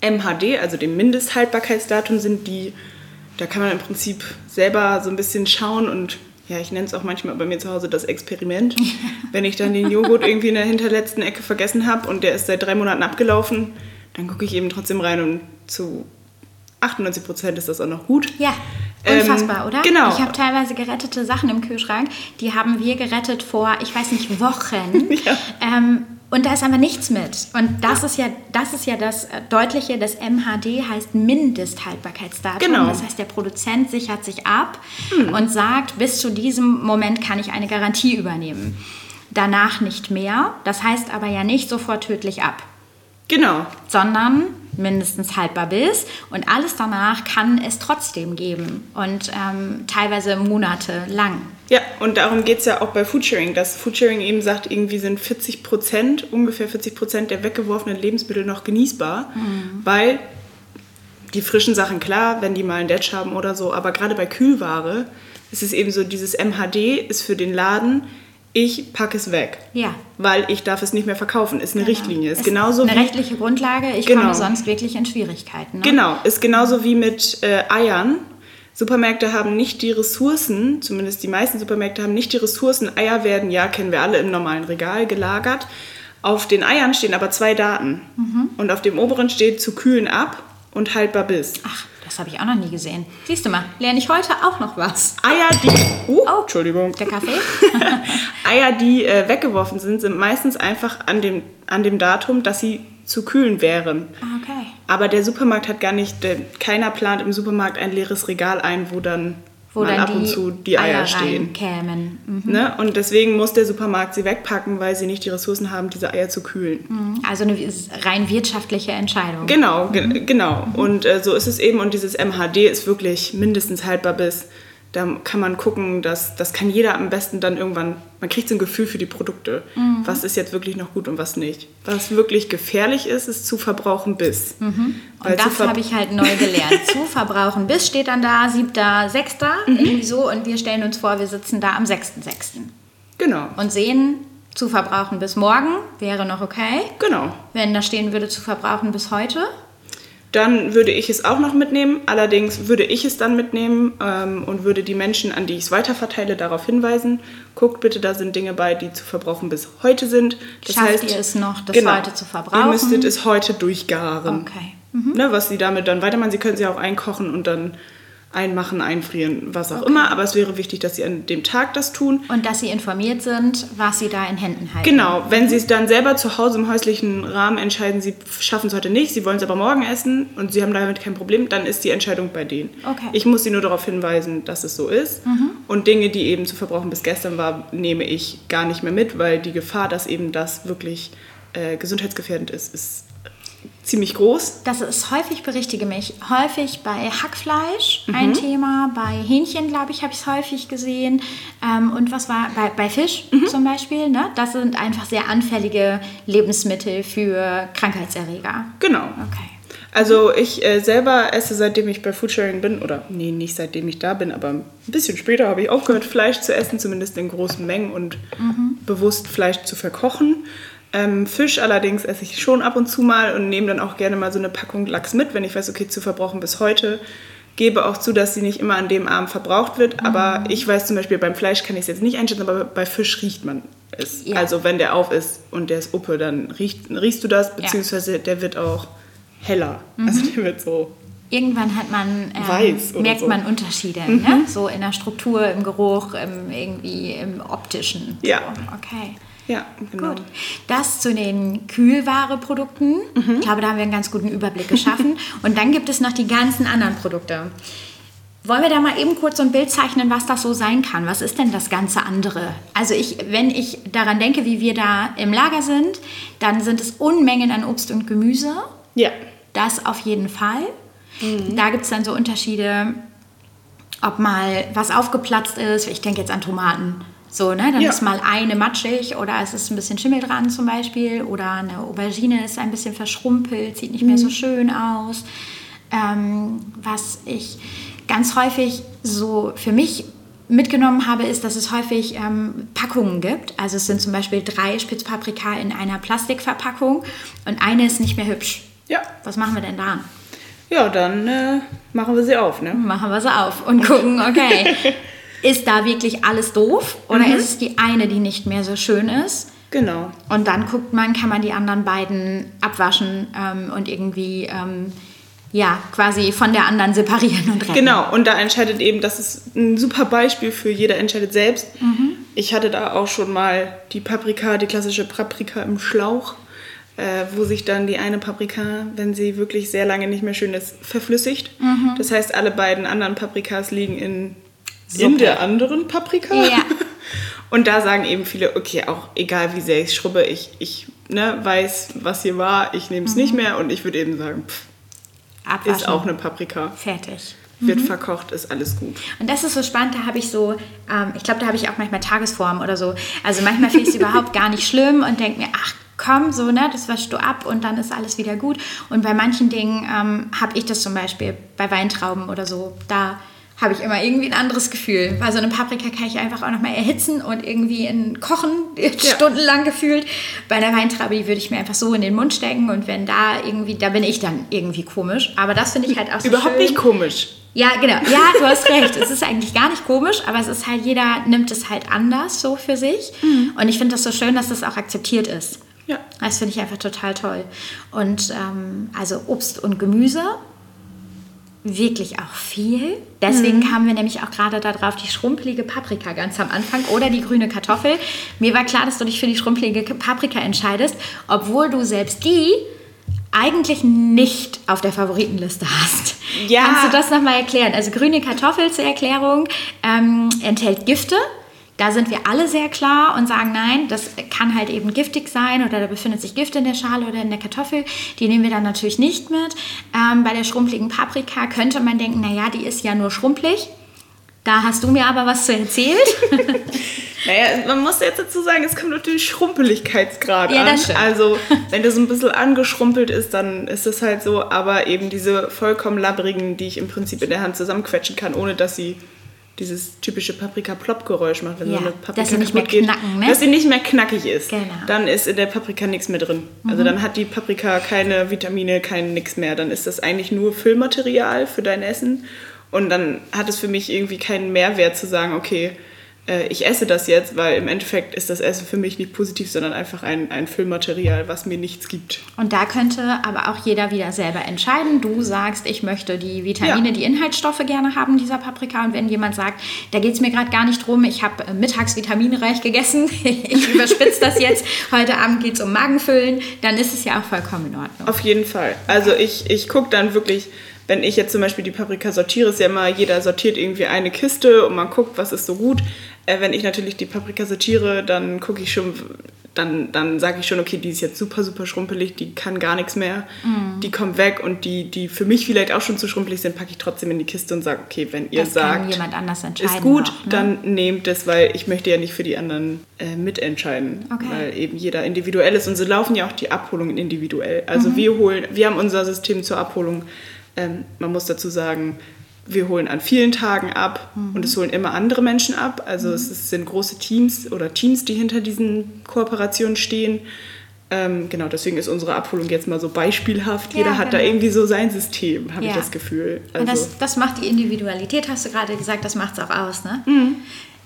MHD, also dem Mindesthaltbarkeitsdatum sind, die, da kann man im Prinzip selber so ein bisschen schauen und ja, ich nenne es auch manchmal bei mir zu Hause das Experiment. Wenn ich dann den Joghurt irgendwie in der hinterletzten Ecke vergessen habe und der ist seit drei Monaten abgelaufen, dann gucke ich eben trotzdem rein und zu 98 Prozent ist das auch noch gut. Ja, Ähm, unfassbar, oder? genau. Ich habe teilweise gerettete Sachen im Kühlschrank, die haben wir gerettet vor, ich weiß nicht, Wochen. Ja. ähm, und da ist aber nichts mit. Und das ist ja das, ist ja das äh, Deutliche, das MHD heißt Mindesthaltbarkeitsdatum. Genau. Das heißt, der Produzent sichert sich ab und sagt, bis zu diesem Moment kann ich eine Garantie übernehmen. Danach nicht mehr. Das heißt aber ja nicht sofort tödlich ab Genau, sondern mindestens haltbar bis. Und alles danach kann es trotzdem geben. Und ähm, teilweise Monate lang. Ja, und darum geht es ja auch bei Foodsharing, dass Foodsharing eben sagt, irgendwie sind 40 Prozent, ungefähr 40 Prozent der weggeworfenen Lebensmittel noch genießbar, weil die frischen Sachen, klar, wenn die mal ein Detsch haben oder so, aber gerade bei Kühlware ist es eben so, dieses MHD ist für den Laden, ich packe es weg. Ja. Weil ich darf es nicht mehr verkaufen, ist eine Richtlinie. Ist, Ist genauso eine wie rechtliche Grundlage. Ich Genau. komme sonst wirklich in Schwierigkeiten. Ne? Genau, ist genauso wie mit äh, Eiern. Supermärkte haben nicht die Ressourcen, zumindest die meisten Supermärkte haben nicht die Ressourcen. Eier werden, ja, kennen wir alle, im normalen Regal gelagert. Auf den Eiern stehen aber zwei Daten. Mhm. Und auf dem oberen steht zu kühlen ab und haltbar bis. Ach, das habe ich auch noch nie gesehen. Siehst du mal, lerne ich heute auch noch was. Eier, die. Uh, Oh. Entschuldigung. Der Kaffee? Eier, die äh, weggeworfen sind, sind meistens einfach an dem, an dem Datum, dass sie zu kühlen wären. Ah, okay. Aber der Supermarkt hat gar nicht, der, keiner plant im Supermarkt ein leeres Regal ein, wo dann Wo dann ab die, und zu die Eier, stehen. kämen. Mhm. Ne? Und deswegen muss der Supermarkt sie wegpacken, weil sie nicht die Ressourcen haben, diese Eier zu kühlen. Also eine rein wirtschaftliche Entscheidung. Genau, ge genau. Und äh, so ist es eben. Und dieses MHD ist wirklich mindestens haltbar bis. Da kann man gucken, dass das kann jeder am besten dann irgendwann, man kriegt so ein Gefühl für die Produkte. Was ist jetzt wirklich noch gut und was nicht. Was wirklich gefährlich ist, ist zu verbrauchen bis. Weil Und das habe ich halt neu gelernt. Zu verbrauchen bis steht dann da, siebter, sechster, Mhm. irgendwie so. Und wir stellen uns vor, wir sitzen da am 6.6. Genau, und sehen, zu verbrauchen bis morgen wäre noch okay. genau. Wenn da stehen würde, zu verbrauchen bis heute. Dann würde ich es auch noch mitnehmen. Allerdings würde ich es dann mitnehmen ähm, und würde die Menschen, an die ich es weiterverteile, darauf hinweisen. Guckt bitte, da sind Dinge bei, die zu verbrauchen bis heute sind. Das Schafft heißt, ihr es noch, das genau, heute zu verbrauchen? Ihr müsstet es heute durchgaren. Okay. Ne, was sie damit dann weitermachen. Sie können sie auch einkochen und dann einmachen, einfrieren, was auch immer. Aber es wäre wichtig, dass sie an dem Tag das tun. Und dass sie informiert sind, was sie da in Händen halten. Genau, wenn sie es dann selber zu Hause im häuslichen Rahmen entscheiden, sie schaffen es heute nicht, sie wollen es aber morgen essen und sie haben damit kein Problem, dann ist die Entscheidung bei denen. Okay. Ich muss sie nur darauf hinweisen, dass es so ist. Und Dinge, die eben zu verbrauchen bis gestern war, nehme ich gar nicht mehr mit, weil die Gefahr, dass eben das wirklich äh, gesundheitsgefährdend ist, ist ziemlich groß. Das ist häufig, berichtige mich, häufig bei Hackfleisch ein Thema, bei Hähnchen, glaube ich, habe ich es häufig gesehen. Ähm, und was war bei, bei Fisch zum Beispiel? Ne? Das sind einfach sehr anfällige Lebensmittel für Krankheitserreger. Genau. Okay. Also ich äh, selber esse, seitdem ich bei Foodsharing bin, oder nee, nicht seitdem ich da bin, aber ein bisschen später habe ich aufgehört, Fleisch zu essen, zumindest in großen Mengen und bewusst Fleisch zu verkochen. Ähm, Fisch allerdings esse ich schon ab und zu mal und nehme dann auch gerne mal so eine Packung Lachs mit, wenn ich weiß, okay, zu verbrauchen bis heute. Gebe auch zu, dass sie nicht immer an dem Abend verbraucht wird, aber ich weiß zum Beispiel, beim Fleisch kann ich es jetzt nicht einschätzen, aber bei Fisch riecht man es. Ja. Also wenn der auf ist und der ist Uppe, dann riech, riechst du das, beziehungsweise der wird auch heller. Also der wird so Irgendwann hat man, ähm, merkt so. Mhm. man Unterschiede, ne? so in der Struktur, im Geruch, im, irgendwie im optischen. Ja. So, okay. Ja, genau. Gut. Das zu den Kühlwareprodukten. Ich glaube, da haben wir einen ganz guten Überblick geschaffen. Und dann gibt es noch die ganzen anderen Produkte. Wollen wir da mal eben kurz so ein Bild zeichnen, was das so sein kann? Was ist denn das ganze andere? Also ich, wenn ich daran denke, wie wir da im Lager sind, dann sind es Unmengen an Obst und Gemüse. Ja. Das auf jeden Fall. Da gibt es dann so Unterschiede, ob mal was aufgeplatzt ist. Ich denke jetzt an Tomaten. So, ne? Dann Ja. ist mal eine matschig oder es ist ein bisschen Schimmel dran zum Beispiel. Oder eine Aubergine ist ein bisschen verschrumpelt, sieht nicht mehr so schön aus. Ähm, was ich ganz häufig so für mich mitgenommen habe, ist, dass es häufig ähm, Packungen gibt. Also es sind zum Beispiel drei Spitzpaprika in einer Plastikverpackung und eine ist nicht mehr hübsch. Ja. Was machen wir denn da? Ja, dann äh, machen wir sie auf, ne? Machen wir sie auf und gucken, okay, ist da wirklich alles doof oder ist es die eine, die nicht mehr so schön ist? Genau. Und dann guckt man, kann man die anderen beiden abwaschen ähm, und irgendwie, ähm, ja, quasi von der anderen separieren und retten. Genau, und da entscheidet eben, das ist ein super Beispiel für jeder entscheidet selbst. Ich hatte da auch schon mal die Paprika, die klassische Paprika im Schlauch, äh, wo sich dann die eine Paprika, wenn sie wirklich sehr lange nicht mehr schön ist, verflüssigt. Das heißt, alle beiden anderen Paprikas liegen in, in Suppe. der anderen Paprika. Ja. Und da sagen eben viele, okay, auch egal wie sehr ich schrubbe, ich, ich ne, weiß, was hier war, ich nehme es nicht mehr und ich würde eben sagen, pff, Abwaschen. ist auch eine Paprika. Fertig. Wird verkocht, ist alles gut. Und das ist so spannend, da habe ich so, ähm, ich glaube, da habe ich auch manchmal Tagesform oder so. Also manchmal finde ich es überhaupt gar nicht schlimm und denke mir, ach komm, so, ne, das waschst du ab und dann ist alles wieder gut. Und bei manchen Dingen ähm, habe ich das zum Beispiel bei Weintrauben oder so, da habe ich immer irgendwie ein anderes Gefühl. Weil so eine Paprika kann ich einfach auch nochmal erhitzen und irgendwie in Kochen stundenlang gefühlt. Bei einer Weintraube, die würde ich mir einfach so in den Mund stecken und wenn da irgendwie, da bin ich dann irgendwie komisch. Aber das finde ich halt auch so Überhaupt schön. nicht komisch. Ja, genau. Ja, du hast recht. Es ist eigentlich gar nicht komisch, aber es ist halt, jeder nimmt es halt anders so für sich. Und ich finde das so schön, dass das auch akzeptiert ist. Ja. Das finde ich einfach total toll. Und ähm, also Obst und Gemüse, wirklich auch viel. Deswegen kamen wir nämlich auch gerade darauf, die schrumpelige Paprika ganz am Anfang oder die grüne Kartoffel. Mir war klar, dass du dich für die schrumpelige Paprika entscheidest, obwohl du selbst die eigentlich nicht auf der Favoritenliste hast. Ja. Kannst du das nochmal erklären? Also grüne Kartoffel zur Erklärung ähm, enthält Gifte. Da sind wir alle sehr klar und sagen, nein, das kann halt eben giftig sein oder da befindet sich Gift in der Schale oder in der Kartoffel. Die nehmen wir dann natürlich nicht mit. Ähm, bei der schrumpeligen Paprika könnte man denken, naja, die ist ja nur schrumpelig. Da hast du mir aber was zu erzählt. Naja, man muss jetzt dazu sagen, es kommt natürlich Schrumpeligkeitsgrad Ja, an. das. Also, wenn so ein bisschen angeschrumpelt ist, dann ist es halt so. Aber eben diese vollkommen labbrigen, die ich im Prinzip in der Hand zusammenquetschen kann, ohne dass sie dieses typische Paprika-Plop-Geräusch macht, wenn Ja, so eine Paprika dass sie nicht mehr geht. knacken, ne? Dass sie nicht mehr knackig ist. Genau. Mhm. Dann ist in der Paprika nichts mehr drin. Also dann hat die Paprika keine Vitamine, kein nix mehr. Dann ist das eigentlich nur Füllmaterial für dein Essen. Und dann hat es für mich irgendwie keinen Mehrwert zu sagen, okay, ich esse das jetzt, weil im Endeffekt ist das Essen für mich nicht positiv, sondern einfach ein, ein Füllmaterial, was mir nichts gibt. Und da könnte aber auch jeder wieder selber entscheiden. Du sagst, ich möchte die Vitamine, Ja. die Inhaltsstoffe gerne haben, dieser Paprika. Und wenn jemand sagt, da geht es mir gerade gar nicht drum, ich habe äh, mittags vitaminreich gegessen, ich überspitze das jetzt, heute Abend geht es um Magenfüllen, dann ist es ja auch vollkommen in Ordnung. Auf jeden Fall. Also ich, ich gucke dann wirklich, wenn ich jetzt zum Beispiel die Paprika sortiere, ist ja immer, jeder sortiert irgendwie eine Kiste und man guckt, was ist so gut. Äh, wenn ich natürlich die Paprika sortiere, dann gucke ich schon, dann, dann sage ich schon, okay, die ist jetzt super, super schrumpelig, die kann gar nichts mehr, Mhm. die kommt weg und die, die für mich vielleicht auch schon zu schrumpelig sind, packe ich trotzdem in die Kiste und sage, okay, wenn ihr Das sagt, jemand anders entscheiden ist gut, noch, ne? dann nehmt es, weil ich möchte ja nicht für die anderen äh, mitentscheiden, Okay. weil eben jeder individuell ist und so laufen ja auch die Abholungen individuell. Mhm. Also wir holen, wir haben unser System zur Abholung, ähm, man muss dazu sagen, wir holen an vielen Tagen ab Mhm. und es holen immer andere Menschen ab. Also es ist- sind große Teams oder Teams, die hinter diesen Kooperationen stehen. Ähm, genau, deswegen ist unsere Abholung jetzt mal so beispielhaft. Ja, Jeder hat da genau. irgendwie so sein System, habe Ja. ich das Gefühl. Also, Und das, das macht die Individualität, hast du gerade gesagt, das macht es auch aus. Ne? Mhm.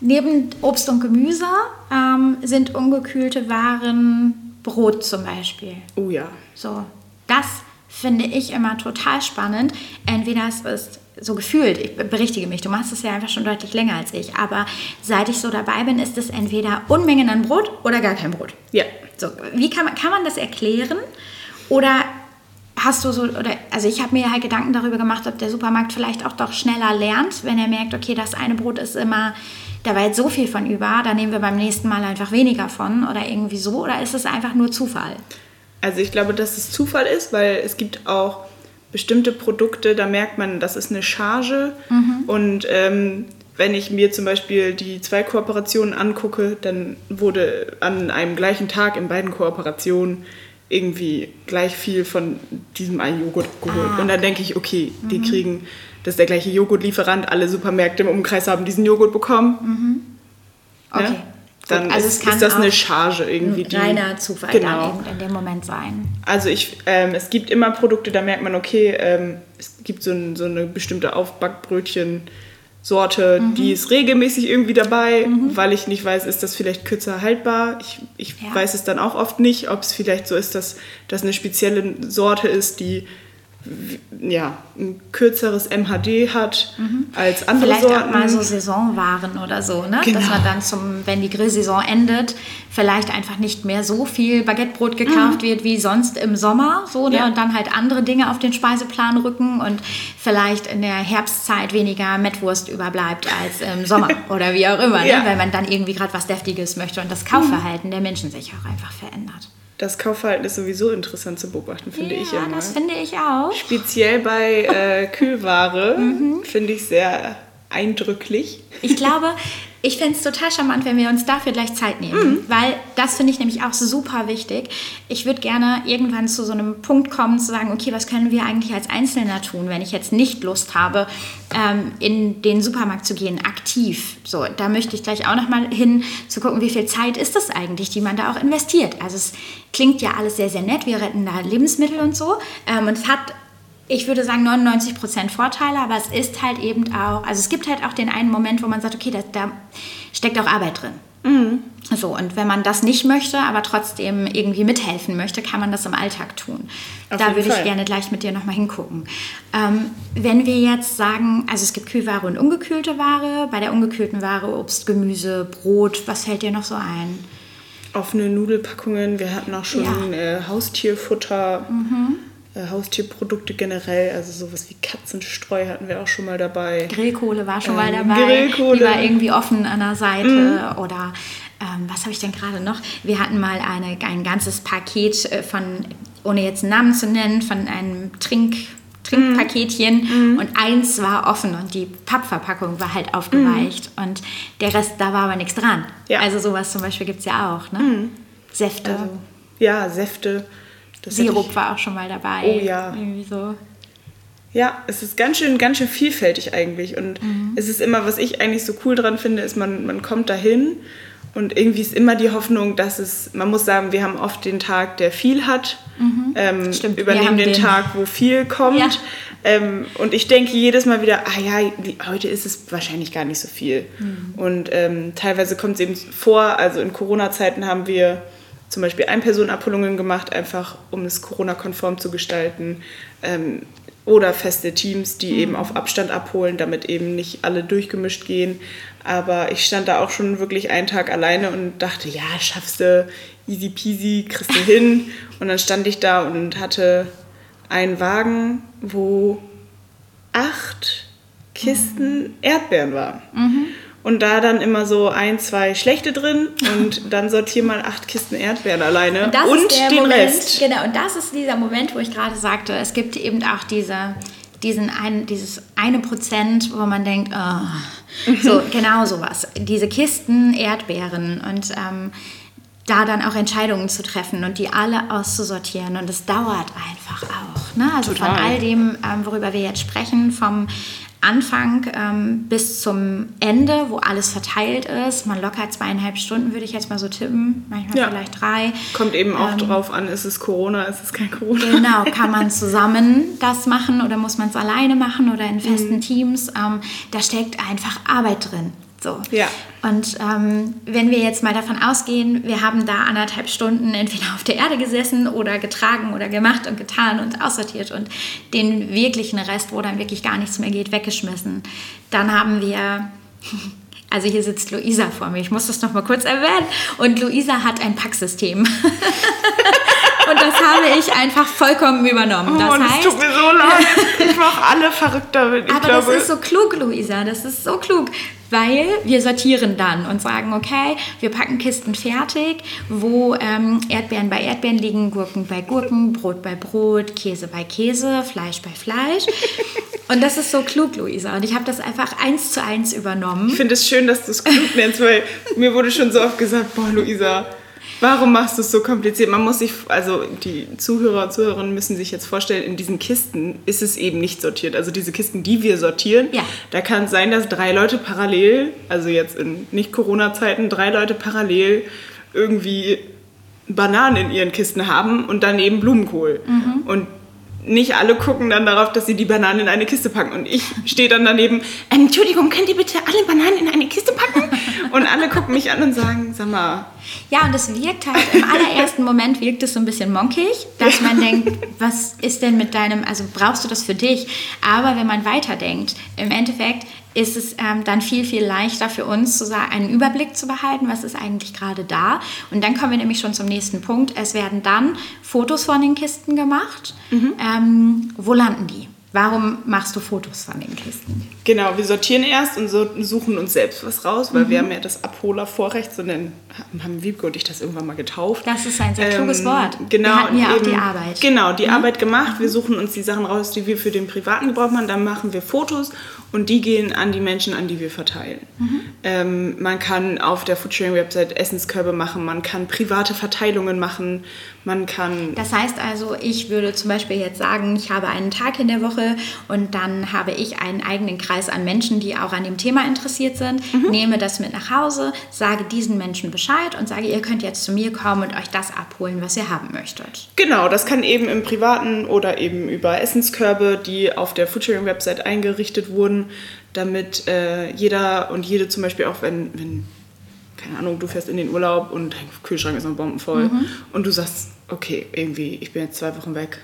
Neben Obst und Gemüse ähm, sind ungekühlte Waren Brot zum Beispiel. oh ja. So, das finde ich immer total spannend. Entweder es ist so gefühlt, ich berichtige mich, du machst es ja einfach schon deutlich länger als ich, aber seit ich so dabei bin, ist es entweder Unmengen an Brot oder gar kein Brot. Ja. So, wie kann man, kann man das erklären? Oder hast du so, oder, also ich habe mir halt Gedanken darüber gemacht, ob der Supermarkt vielleicht auch doch schneller lernt, wenn er merkt, okay, das eine Brot ist immer, da war jetzt so viel von über, da nehmen wir beim nächsten Mal einfach weniger von oder irgendwie so, oder ist es einfach nur Zufall? Also ich glaube, dass es Zufall ist, weil es gibt auch bestimmte Produkte, da merkt man, das ist eine Charge. Und ähm, wenn ich mir zum Beispiel die zwei Kooperationen angucke, dann wurde an einem gleichen Tag in beiden Kooperationen irgendwie gleich viel von diesem einen Joghurt geholt. Und dann denke ich, okay, die kriegen, das ist der gleiche Joghurtlieferant, alle Supermärkte im Umkreis haben diesen Joghurt bekommen. Okay. Ne? Dann also ist, ist das eine Charge irgendwie. Die, reiner Zufall genau. dann in dem Moment sein. Also ich, ähm, es gibt immer Produkte, da merkt man, okay, ähm, es gibt so, ein, so eine bestimmte Aufbackbrötchen-Sorte, Mhm. die ist regelmäßig irgendwie dabei, weil ich nicht weiß, ist das vielleicht kürzer haltbar. Ich, ich Ja. weiß es dann auch oft nicht, ob es vielleicht so ist, dass das eine spezielle Sorte ist, die ja, ein kürzeres MHD hat als andere Mhm. Vielleicht Sorten. auch mal so Saisonwaren oder so, ne? Genau. Dass man dann zum, wenn die Grillsaison endet, vielleicht einfach nicht mehr so viel Baguettebrot gekauft wird wie sonst im Sommer, so, ne? Ja. Und dann halt andere Dinge auf den Speiseplan rücken und vielleicht in der Herbstzeit weniger Mettwurst überbleibt als im Sommer oder wie auch immer, Ja. ne? Weil man dann irgendwie gerade was Deftiges möchte und das Kaufverhalten der Menschen sich auch einfach verändert. Das Kaufverhalten ist sowieso interessant zu beobachten, finde ich ja, immer. das finde ich auch. Speziell bei äh, Kühlware Mhm. finde ich sehr eindrücklich. Ich glaube, ich fände es total charmant, wenn wir uns dafür gleich Zeit nehmen. Weil das finde ich nämlich auch super wichtig. Ich würde gerne irgendwann zu so einem Punkt kommen, zu sagen, okay, was können wir eigentlich als Einzelner tun, wenn ich jetzt nicht Lust habe, ähm, in den Supermarkt zu gehen, aktiv. So, da möchte ich gleich auch nochmal hin, zu gucken, wie viel Zeit ist das eigentlich, die man da auch investiert. Also es klingt ja alles sehr, sehr nett. Wir retten da Lebensmittel und so. Ähm, und es hat ich würde sagen 99% Vorteile, aber es ist halt eben auch, also es gibt halt auch den einen Moment, wo man sagt, okay, da, da steckt auch Arbeit drin. So, und wenn man das nicht möchte, aber trotzdem irgendwie mithelfen möchte, kann man das im Alltag tun. Auf da würde ich Fall. gerne gleich mit dir nochmal hingucken. Ähm, wenn wir jetzt sagen, also es gibt Kühlware und ungekühlte Ware, bei der ungekühlten Ware Obst, Gemüse, Brot, was fällt dir noch so ein? Offene Nudelpackungen, wir hatten auch schon Ja. Mhm. äh, Haustierfutter, äh, Haustierprodukte generell, also sowas wie Katzenstreu hatten wir auch schon mal dabei. Grillkohle war schon Ähm, mal dabei. Grillkohle. Die war irgendwie offen an der Seite. Oder ähm, was habe ich denn gerade noch? Wir hatten mal eine, ein ganzes Paket äh, von, ohne jetzt einen Namen zu nennen, von einem Trink. Trinkpaketchen und eins war offen und die Pappverpackung war halt aufgeweicht und der Rest, da war aber nichts dran. Ja. Also sowas zum Beispiel gibt es ja auch. Ne? Säfte, Also, ja, Säfte. Das Sirup war auch schon mal dabei. Oh ja. Irgendwie so. Ja, es ist ganz schön, ganz schön vielfältig eigentlich. Und Mhm. es ist immer, was ich eigentlich so cool dran finde, ist, man, man kommt dahin Und irgendwie ist immer die Hoffnung, dass es, man muss sagen, wir haben oft den Tag, der viel hat, mhm. ähm, Stimmt, wir übernehmen den, den- Tag, wo viel kommt. Ja. Ähm, und ich denke jedes Mal wieder, ah ja, heute ist es wahrscheinlich gar nicht so viel. Mhm. Und ähm, teilweise kommt es eben vor, also in Corona-Zeiten haben wir zum Beispiel Ein-Personen-Abholungen gemacht, einfach um es Corona-konform zu gestalten. Ähm, oder feste Teams, die eben auf Abstand abholen, damit eben nicht alle durchgemischt gehen. Aber ich stand da auch schon wirklich einen Tag alleine und dachte, ja, schaffst du, easy peasy, kriegst du hin. Und dann stand ich da und hatte einen Wagen, wo acht Kisten Erdbeeren waren. Und da dann immer so ein, zwei schlechte drin und dann sortier mal acht Kisten Erdbeeren alleine Das und der den Moment, Rest. Genau, und das ist dieser Moment, wo ich gerade sagte, es gibt eben auch diese, diesen ein, dieses eine Prozent, wo man denkt, oh, so genau sowas. Diese Kisten Erdbeeren und ähm, da dann auch Entscheidungen zu treffen und die alle auszusortieren. Und es dauert einfach auch. Ne? Also von Total. all dem, ähm, worüber wir jetzt sprechen, vom Anfang ähm, bis zum Ende, wo alles verteilt ist. Man locker zweieinhalb Stunden, würde ich jetzt mal so tippen. Manchmal Ja. vielleicht drei. Kommt eben auch Ähm, drauf an, ist es Corona, ist es kein Corona. Genau, kann man zusammen das machen oder muss man es alleine machen oder in Mhm. festen Teams? Ähm, da steckt einfach Arbeit drin. So. Ja. Und ähm, wenn wir jetzt mal davon ausgehen, wir haben da anderthalb Stunden entweder auf der Erde gesessen oder getragen oder gemacht und getan und aussortiert und den wirklichen Rest, wo dann wirklich gar nichts mehr geht, weggeschmissen, dann haben wir also hier sitzt Luisa vor mir, ich muss das noch mal kurz erwähnen. Und Luisa hat ein Packsystem. Und das habe ich einfach vollkommen übernommen. Das oh, das heißt, tut mir so leid. Ich mache alle verrückt damit. Aber glaube, das ist so klug, Luisa, das ist so klug, weil wir sortieren dann und sagen, okay, wir packen Kisten fertig, wo ähm, Erdbeeren bei Erdbeeren liegen, Gurken bei Gurken, Brot bei Brot, Käse bei Käse, Fleisch bei Fleisch. Und das ist so klug, Luisa. Und ich habe das einfach eins zu eins übernommen. ich finde es schön, dass du es klug nennst, weil mir wurde schon so oft gesagt, boah, Luisa, warum machst du es so kompliziert? Man muss sich, also die Zuhörer und Zuhörerinnen müssen sich jetzt vorstellen, in diesen Kisten ist es eben nicht sortiert. Also diese Kisten, die wir sortieren, Ja. da kann es sein, dass drei Leute parallel, also jetzt in Nicht-Corona-Zeiten, drei Leute parallel irgendwie Bananen in ihren Kisten haben und dann eben Blumenkohl. Und nicht alle gucken dann darauf, dass sie die Bananen in eine Kiste packen. Und ich stehe dann daneben, "Ähm, Entschuldigung, könnt ihr bitte alle Bananen in eine Kiste packen? Und alle gucken mich an und sagen, sag mal, Ja, und es wirkt halt, im allerersten Moment wirkt es so ein bisschen monkig, dass man denkt, was ist denn mit deinem, also brauchst du das für dich? Aber wenn man weiterdenkt, im Endeffekt ist es ähm, dann viel, viel leichter für uns, zu sagen, einen Überblick zu behalten, was ist eigentlich gerade da. Und dann kommen wir nämlich schon zum nächsten Punkt. Es werden dann Fotos von den Kisten gemacht. Ähm, wo landen die? Warum machst du Fotos von den Kisten? Genau, wir sortieren erst und so, suchen uns selbst was raus, weil wir haben ja das Abholervorrecht, so nennen, haben Wiebke und ich das irgendwann mal getauft. Das ist ein sehr kluges Wort. Genau, Wir hatten ja auch die Arbeit. Mhm. Genau, die Arbeit gemacht. Wir suchen uns die Sachen raus, die wir für den privaten Gebrauch machen. Dann machen wir Fotos und die gehen an die Menschen, an die wir verteilen. Mhm. Ähm, man kann auf der Foodsharing-Website Essenskörbe machen, man kann private Verteilungen machen, man kann Das heißt also, ich würde zum Beispiel jetzt sagen, ich habe einen Tag in der Woche und dann habe ich einen eigenen Kreis an Menschen, die auch an dem Thema interessiert sind, nehme das mit nach Hause, sage diesen Menschen Bescheid und sage, ihr könnt jetzt zu mir kommen und euch das abholen, was ihr haben möchtet. Genau, das kann eben im Privaten oder eben über Essenskörbe, die auf der Foodsharing-Website eingerichtet wurden, damit äh, jeder und jede zum Beispiel auch, wenn, wenn, keine Ahnung, du fährst in den Urlaub und dein Kühlschrank ist noch bombenvoll und du sagst, okay, irgendwie, ich bin jetzt zwei Wochen weg,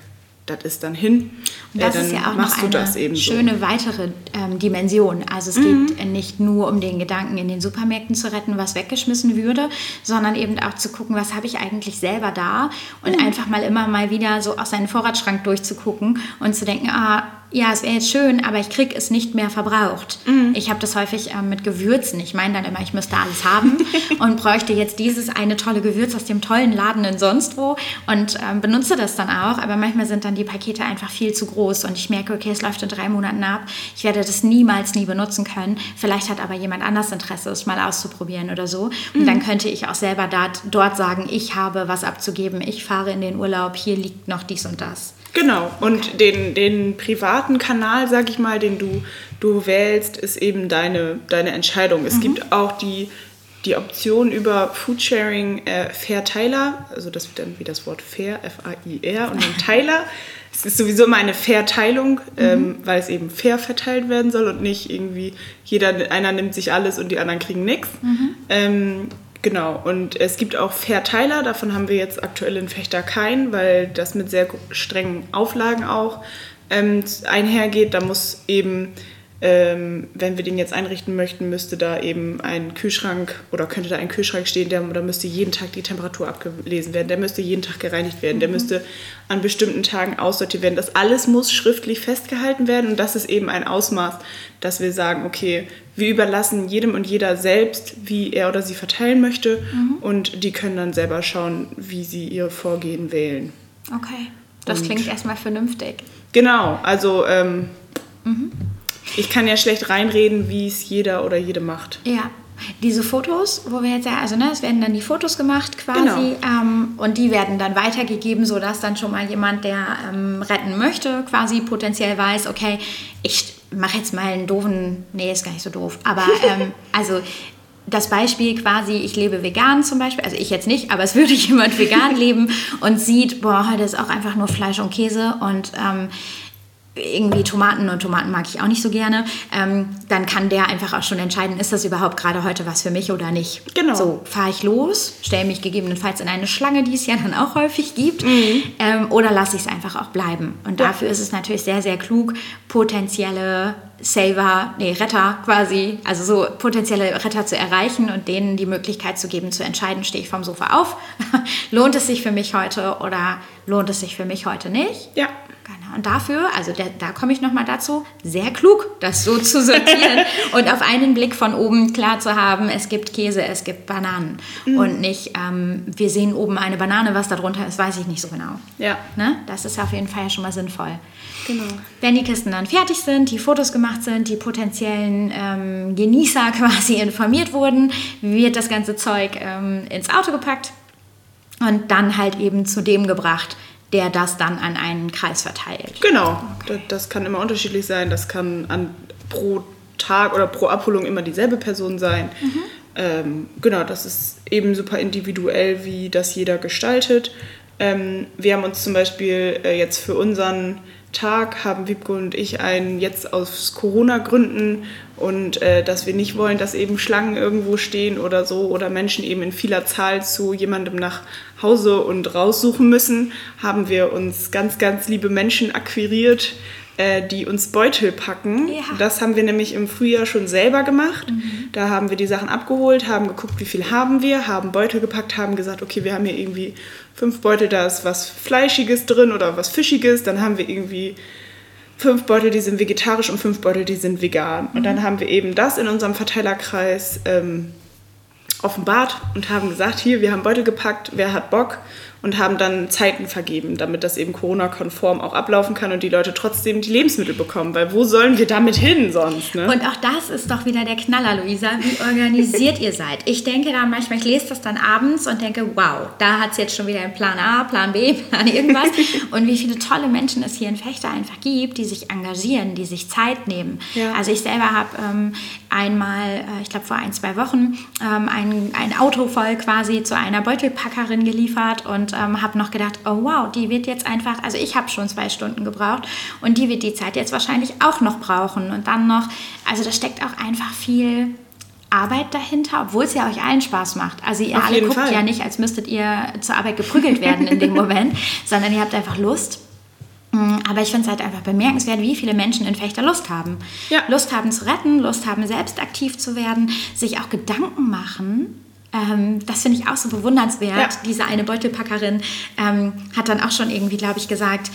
das ist dann hin. Und das äh, ist dann ja auch machst noch eine schöne weitere ähm, Dimension. Also es geht nicht nur um den Gedanken, in den Supermärkten zu retten, was weggeschmissen würde, sondern eben auch zu gucken, was habe ich eigentlich selber da? Und einfach mal immer mal wieder so aus seinem Vorratsschrank durchzugucken und zu denken, ah, ja, es wäre jetzt schön, aber ich kriege es nicht mehr verbraucht. Ich habe das häufig ähm, mit Gewürzen. Ich meine dann immer, ich müsste alles haben und bräuchte jetzt dieses eine tolle Gewürz aus dem tollen Laden in sonst wo und ähm, benutze das dann auch. Aber manchmal sind dann die Pakete einfach viel zu groß und ich merke, okay, es läuft in drei Monaten ab. Ich werde das niemals nie benutzen können. Vielleicht hat aber jemand anders Interesse, es mal auszuprobieren oder so. Und dann könnte ich auch selber dort, dort sagen, ich habe was abzugeben. Ich fahre in den Urlaub, hier liegt noch dies und das. Genau, und den, den privaten Kanal, sag ich mal, den du, du wählst, ist eben deine, deine Entscheidung. Es gibt auch die die Option über Foodsharing äh, Verteiler, also das wird dann wie das Wort Fair, F-A-I-R und dann Teiler. Es ist sowieso immer eine Verteilung, mhm. ähm, weil es eben fair verteilt werden soll und nicht irgendwie jeder, einer nimmt sich alles und die anderen kriegen nichts. Mhm. Ähm, genau, und es gibt auch Verteiler, davon haben wir jetzt aktuell in Fechter keinen, weil das mit sehr strengen Auflagen auch ähm, einhergeht. Da muss eben ähm, wenn wir den jetzt einrichten möchten, müsste da eben ein Kühlschrank oder könnte da ein Kühlschrank stehen, der, da müsste jeden Tag die Temperatur abgelesen werden, der müsste jeden Tag gereinigt werden, mhm. der müsste an bestimmten Tagen aussortiert werden. Das alles muss schriftlich festgehalten werden und das ist eben ein Ausmaß, dass wir sagen, okay, wir überlassen jedem und jeder selbst, wie er oder sie verteilen möchte mhm. und die können dann selber schauen, wie sie ihr Vorgehen wählen. Okay, das und klingt erstmal vernünftig. Genau, also ähm, mhm ich kann ja schlecht reinreden, wie es jeder oder jede macht. Ja. Diese Fotos, wo wir jetzt ja, also ne, es werden dann die Fotos gemacht quasi genau. ähm, und die werden dann weitergegeben, sodass dann schon mal jemand, der ähm, retten möchte, quasi potenziell weiß, okay, ich mache jetzt mal einen doofen, nee, ist gar nicht so doof, aber ähm, also das Beispiel quasi, ich lebe vegan zum Beispiel, also ich jetzt nicht, aber es würde jemand vegan leben und sieht, boah, heute ist auch einfach nur Fleisch und Käse und ähm, irgendwie Tomaten und Tomaten mag ich auch nicht so gerne, ähm, dann kann der einfach auch schon entscheiden, ist das überhaupt gerade heute was für mich oder nicht. Genau. So, fahre ich los, stelle mich gegebenenfalls in eine Schlange, die es ja dann auch häufig gibt, mhm. ähm, oder lasse ich es einfach auch bleiben. Und ja. dafür ist es natürlich sehr, sehr klug, potenzielle Saver, nee, Retter quasi, also so potenzielle Retter zu erreichen und denen die Möglichkeit zu geben, zu entscheiden, stehe ich vom Sofa auf, lohnt es sich für mich heute oder lohnt es sich für mich heute nicht? Ja. Genau. Und dafür, also der, da komme ich nochmal dazu, sehr klug, das so zu sortieren und auf einen Blick von oben klar zu haben, es gibt Käse, es gibt Bananen. Mhm. Und nicht, ähm, wir sehen oben eine Banane, was darunter ist, weiß ich nicht so genau. Ja. Ne? Das ist auf jeden Fall ja schon mal sinnvoll. Genau. Wenn die Kisten dann fertig sind, die Fotos gemacht sind, die potenziellen ähm, Genießer quasi informiert wurden, wird das ganze Zeug ähm, ins Auto gepackt und dann halt eben zu dem gebracht, der das dann an einen Kreis verteilt. Genau, okay. das kann immer unterschiedlich sein. Das kann an, pro Tag oder pro Abholung immer dieselbe Person sein. Mhm. Ähm, genau, das ist eben super individuell, wie das jeder gestaltet. Ähm, wir haben uns zum Beispiel äh, jetzt für unseren Tag haben Wiebke und ich einen jetzt aus Corona-Gründen und äh, dass wir nicht wollen, dass eben Schlangen irgendwo stehen oder so oder Menschen eben in vieler Zahl zu jemandem nach Hause und raussuchen müssen, haben wir uns ganz, ganz liebe Menschen akquiriert, äh, die uns Beutel packen. Ja. Das haben wir nämlich im Frühjahr schon selber gemacht. Mhm. Da haben wir die Sachen abgeholt, haben geguckt, wie viel haben wir, haben Beutel gepackt, haben gesagt, okay, wir haben hier irgendwie fünf Beutel, da ist was Fleischiges drin oder was Fischiges. Dann haben wir irgendwie fünf Beutel, die sind vegetarisch und fünf Beutel, die sind vegan. Und dann mhm. haben wir eben das in unserem Verteilerkreis ähm, offenbart und haben gesagt, hier, wir haben Beutel gepackt, wer hat Bock? Und haben dann Zeiten vergeben, damit das eben Corona-konform auch ablaufen kann und die Leute trotzdem die Lebensmittel bekommen. Weil wo sollen wir damit hin sonst? Ne? Und auch das ist doch wieder der Knaller, Luisa. Wie organisiert ihr seid? Ich denke dann manchmal, ich lese das dann abends und denke, wow, da hat es jetzt schon wieder einen Plan A, Plan B, Plan irgendwas. und wie viele tolle Menschen es hier in Fechter einfach gibt, die sich engagieren, die sich Zeit nehmen. Ja. Also ich selber habe ähm, einmal, äh, ich glaube vor ein, zwei Wochen, ähm, ein, ein Auto voll quasi zu einer Beutelpackerin geliefert und und ähm, habe noch gedacht, oh wow, die wird jetzt einfach, also ich habe schon zwei Stunden gebraucht und die wird die Zeit jetzt wahrscheinlich auch noch brauchen und dann noch, also da steckt auch einfach viel Arbeit dahinter, obwohl es ja euch allen Spaß macht. Also ihr Auf alle guckt Fall. ja nicht, als müsstet ihr zur Arbeit geprügelt werden in dem Moment, sondern ihr habt einfach Lust. Mm, aber ich finde es halt einfach bemerkenswert, wie viele Menschen in Fechter Lust haben. Ja. Lust haben zu retten, Lust haben, selbst aktiv zu werden, sich auch Gedanken machen, ähm, das finde ich auch so bewundernswert. Ja. Diese eine Beutelpackerin ähm, hat dann auch schon irgendwie, glaube ich, gesagt,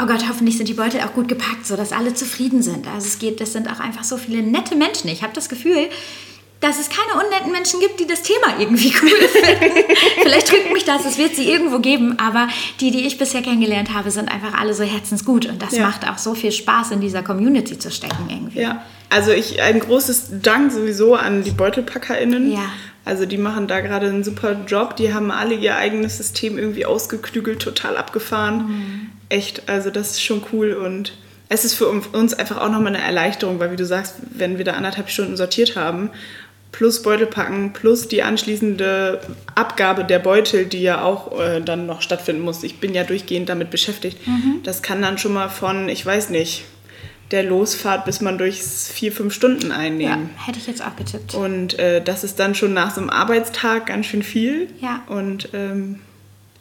oh Gott, hoffentlich sind die Beutel auch gut gepackt, sodass alle zufrieden sind. Also es geht, das sind auch einfach so viele nette Menschen. Ich habe das Gefühl, dass es keine unnetten Menschen gibt, die das Thema irgendwie cool finden. Vielleicht drückt mich das, es wird sie irgendwo geben, aber die, die ich bisher kennengelernt habe, sind einfach alle so herzensgut und das ja. macht auch so viel Spaß, in dieser Community zu stecken irgendwie. Ja, also ich ein großes Dank sowieso an die BeutelpackerInnen. Ja. Also die machen da gerade einen super Job. Die haben alle ihr eigenes System irgendwie ausgeklügelt, total abgefahren. Mhm. Echt, also das ist schon cool und es ist für uns einfach auch nochmal eine Erleichterung, weil wie du sagst, wenn wir da anderthalb Stunden sortiert haben plus Beutel packen, plus die anschließende Abgabe der Beutel, die ja auch äh, dann noch stattfinden muss. Ich bin ja durchgehend damit beschäftigt. Mhm. Das kann dann schon mal von, ich weiß nicht, der Losfahrt, bis man durch vier, fünf Stunden Ja, einnehmen. hätte ich jetzt auch getippt. Und äh, das ist dann schon nach so einem Arbeitstag ganz schön viel. Ja. Und ähm,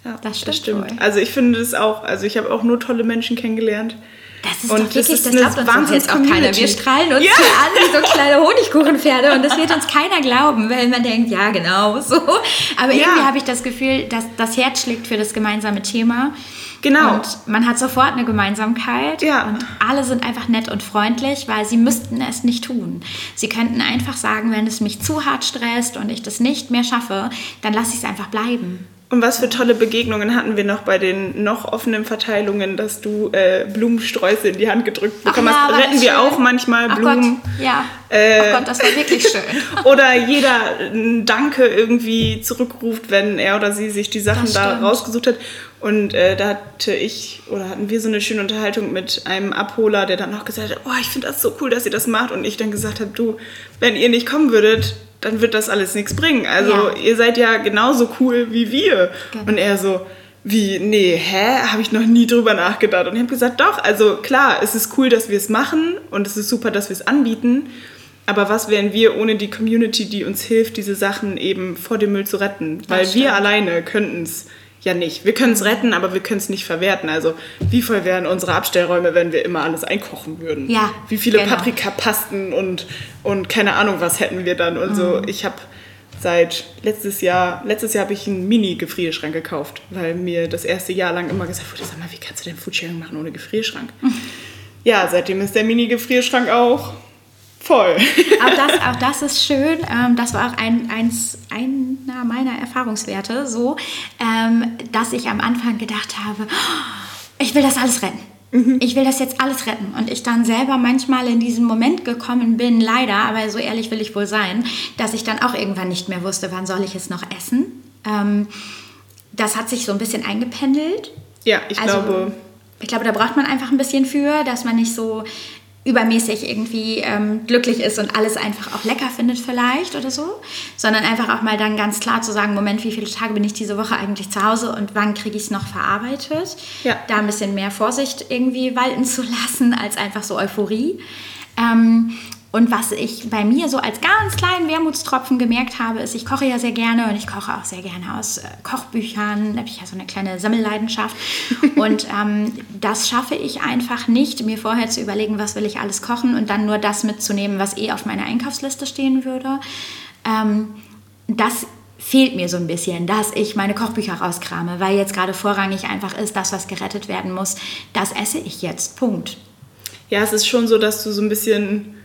ja, Das stimmt wohl. Also ich finde das auch, also ich habe auch nur tolle Menschen kennengelernt. Das ist Und doch das wirklich, ist das, eine glaubt uns doch jetzt auch keiner. Wir strahlen uns Ja. hier an wie so kleine Honigkuchenpferde und das wird uns keiner glauben, weil man denkt, ja genau, so. Aber Ja. irgendwie habe ich das Gefühl, dass das Herz schlägt für das gemeinsame Thema. Genau. Und man hat sofort eine Gemeinsamkeit. Ja. Und alle sind einfach nett und freundlich, weil sie müssten es nicht tun. Sie könnten einfach sagen, wenn es mich zu hart stresst und ich das nicht mehr schaffe, dann lasse ich es einfach bleiben. Und was für tolle Begegnungen hatten wir noch bei den noch offenen Verteilungen, dass du äh, Blumensträuße in die Hand gedrückt bekommen ja, hast. war Retten wir schön. auch manchmal Ach Blumen. Gott, ja. Äh, Ach Gott, das war wirklich schön. Oder jeder ein Danke irgendwie zurückruft, wenn er oder sie sich die Sachen da rausgesucht hat. Und äh, da hatte ich oder hatten wir so eine schöne Unterhaltung mit einem Abholer, der dann auch gesagt hat, oh, ich finde das so cool, dass ihr das macht. Und ich dann gesagt habe, du, wenn ihr nicht kommen würdet, dann wird das alles nichts bringen. Also Ja. ihr seid ja genauso cool wie wir. Genau. Und er so, wie, nee, hä? Habe ich noch nie drüber nachgedacht. Und ich habe gesagt, doch, also klar, es ist cool, dass wir es machen und es ist super, dass wir es anbieten. Aber was wären wir ohne die Community, die uns hilft, diese Sachen eben vor dem Müll zu retten? Weil wir alleine könnten es ja nicht. Wir können es retten, aber wir können es nicht verwerten. Also wie voll wären unsere Abstellräume, wenn wir immer alles einkochen würden? Ja, Wie viele genau. Paprikapasten und, und keine Ahnung, was hätten wir dann? Und Mhm. so, ich habe seit letztes Jahr, letztes Jahr habe ich einen Mini-Gefrierschrank gekauft, weil mir das erste Jahr lang immer gesagt wurde, sag mal, wie kannst du denn Foodsharing machen ohne Gefrierschrank? ja, seitdem ist der Mini-Gefrierschrank auch voll. Auch das, auch das ist schön. Ähm, das war auch ein, eins, einer meiner Erfahrungswerte, so, ähm, dass ich am Anfang gedacht habe, "Oh, ich will das alles retten. Ich will das jetzt alles retten. Und ich dann selber manchmal in diesen Moment gekommen bin, leider, aber so ehrlich will ich wohl sein, dass ich dann auch irgendwann nicht mehr wusste, wann soll ich es noch essen. Ähm, das hat sich so ein bisschen eingependelt. ja, ich Also, glaube, Ich glaube, da braucht man einfach ein bisschen für, dass man nicht so übermäßig irgendwie ähm, glücklich ist und alles einfach auch lecker findet vielleicht oder so, sondern einfach auch mal dann ganz klar zu sagen, Moment, wie viele Tage bin ich diese Woche eigentlich zu Hause und wann kriege ich es noch verarbeitet? Ja. Da ein bisschen mehr Vorsicht irgendwie walten zu lassen als einfach so Euphorie. Ähm, und was ich bei mir so als ganz kleinen Wermutstropfen gemerkt habe, ist, ich koche ja sehr gerne und ich koche auch sehr gerne aus äh, Kochbüchern. Da habe ich ja so eine kleine Sammelleidenschaft. und ähm, das schaffe ich einfach nicht, mir vorher zu überlegen, was will ich alles kochen und dann nur das mitzunehmen, was eh auf meiner Einkaufsliste stehen würde. Ähm, das fehlt mir so ein bisschen, dass ich meine Kochbücher rauskrame, weil jetzt gerade vorrangig einfach ist, das, was gerettet werden muss, das esse ich jetzt. Punkt. ja, es ist schon so, dass du so ein bisschen,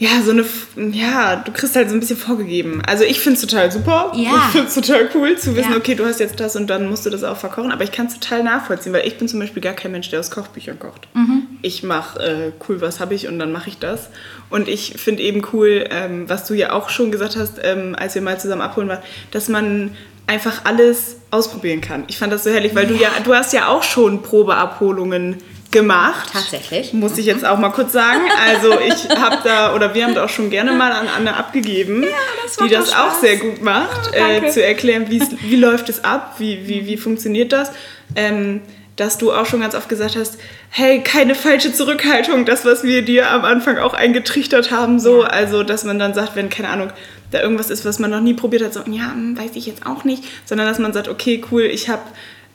ja, so eine, ja, du kriegst halt so ein bisschen vorgegeben. Also ich finde es total super. Ja. Ich finde es total cool zu wissen, Ja. okay, du hast jetzt das und dann musst du das auch verkochen. Aber ich kann es total nachvollziehen, weil ich bin zum Beispiel gar kein Mensch, der aus Kochbüchern kocht. Mhm. Ich mache, äh, cool, was habe ich und dann mache ich das. Und ich finde eben cool, ähm, was du ja auch schon gesagt hast, ähm, als wir mal zusammen abholen waren, dass man einfach alles ausprobieren kann. Ich fand das so herrlich, weil du ja, du hast ja auch schon Probeabholungen gemacht. Tatsächlich. Muss ich jetzt auch mal kurz sagen. Also ich habe da, oder wir haben da auch schon gerne mal an Anne abgegeben, das die das auch sehr gut macht, Oh, danke. äh, zu erklären, wie läuft es ab, wie, wie, wie funktioniert das. Ähm, dass du auch schon ganz oft gesagt hast, hey, keine falsche Zurückhaltung, das, was wir dir am Anfang auch eingetrichtert haben, so, Ja. also, dass man dann sagt, wenn, keine Ahnung, da irgendwas ist, was man noch nie probiert hat, so, ja, hm, weiß ich jetzt auch nicht, sondern dass man sagt, okay, cool, ich habe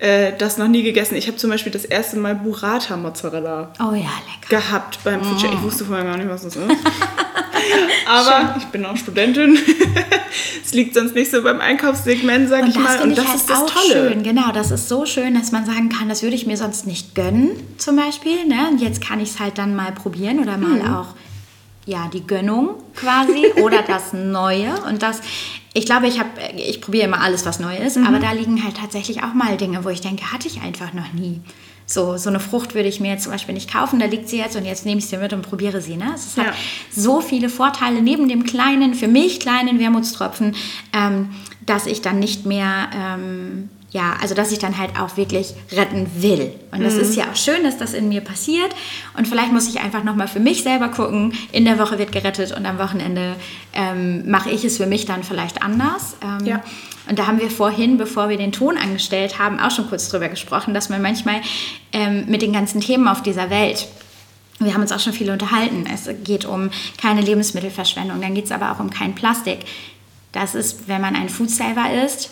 äh, das noch nie gegessen. Ich habe zum Beispiel das erste Mal Burrata Mozzarella Oh ja, lecker. gehabt beim Mm. Future. Ich wusste vorher gar nicht, was das ist. Aber ich bin auch Studentin. es liegt sonst nicht so beim Einkaufssegment, sag Und ich das mal. Und das halt ist das auch Tolle. schön. Genau, das ist so schön, dass man sagen kann, das würde ich mir sonst nicht gönnen, zum Beispiel. Ne? Und jetzt kann ich es halt dann mal probieren oder mal Mhm. auch ja, die Gönnung quasi oder das Neue. Und das, ich glaube, ich, hab- ich probiere immer alles, was neu ist, Mhm. aber da liegen halt tatsächlich auch mal Dinge, wo ich denke, hatte ich einfach noch nie. So, so eine Frucht würde ich mir jetzt zum Beispiel nicht kaufen, da liegt sie jetzt und jetzt nehme ich sie mit und probiere sie. Ne? Es hat Ja. so viele Vorteile neben dem kleinen, für mich kleinen Wermutstropfen, ähm, dass ich dann nicht mehr ähm, ja, also dass ich dann halt auch wirklich retten will. Und das mhm. ist ja auch schön, dass das in mir passiert. Und vielleicht muss ich einfach nochmal für mich selber gucken, in der Woche wird gerettet und am Wochenende ähm, mache ich es für mich dann vielleicht anders. Ähm, ja. Und da haben wir vorhin, bevor wir den Ton angestellt haben, auch schon kurz drüber gesprochen, dass man manchmal ähm, mit den ganzen Themen auf dieser Welt, wir haben uns auch schon viel unterhalten, es geht um keine Lebensmittelverschwendung, dann geht es aber auch um kein Plastik. Das ist, wenn man ein Foodsaver ist,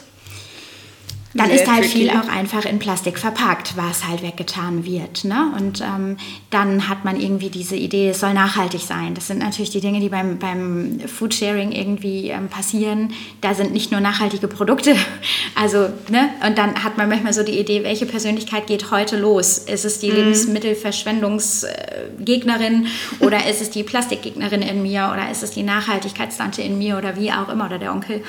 dann Sehr ist halt tricky. viel auch einfach in Plastik verpackt, was halt weggetan wird. Ne? Und ähm, dann hat man irgendwie diese Idee, es soll nachhaltig sein. Das sind natürlich die Dinge, die beim, beim Foodsharing irgendwie ähm, passieren. Da sind nicht nur nachhaltige Produkte. Also, ne? Und dann hat man manchmal so die Idee, welche Persönlichkeit geht heute los? Ist es die mhm. Lebensmittelverschwendungsgegnerin oder ist es die Plastikgegnerin in mir oder ist es die Nachhaltigkeitstante in mir oder wie auch immer oder der Onkel?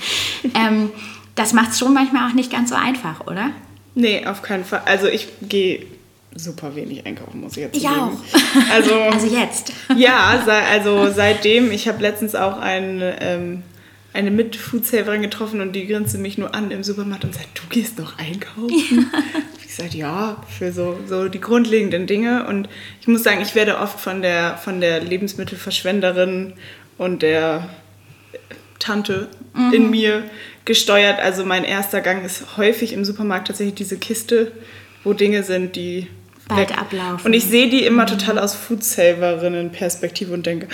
ähm, das macht es schon manchmal auch nicht ganz so einfach, oder? Nee, auf keinen Fall. Also ich gehe super wenig einkaufen, muss ich jetzt sagen. Ich auch. Also, also jetzt. Ja, also seitdem, ich habe letztens auch ein, ähm, eine Mit-Foodsaverin getroffen und die grinste mich nur an im Supermarkt und sagt, du gehst noch einkaufen? Ja. Ich sagte, ja, für so, so die grundlegenden Dinge. Und ich muss sagen, ich werde oft von der, von der Lebensmittelverschwenderin und der Tante mhm. in mir gesteuert. Also mein erster Gang ist häufig im Supermarkt tatsächlich diese Kiste, wo Dinge sind, die bald weg. ablaufen. Und ich sehe die immer mhm. total aus Foodsaverinnen-Perspektive und denke,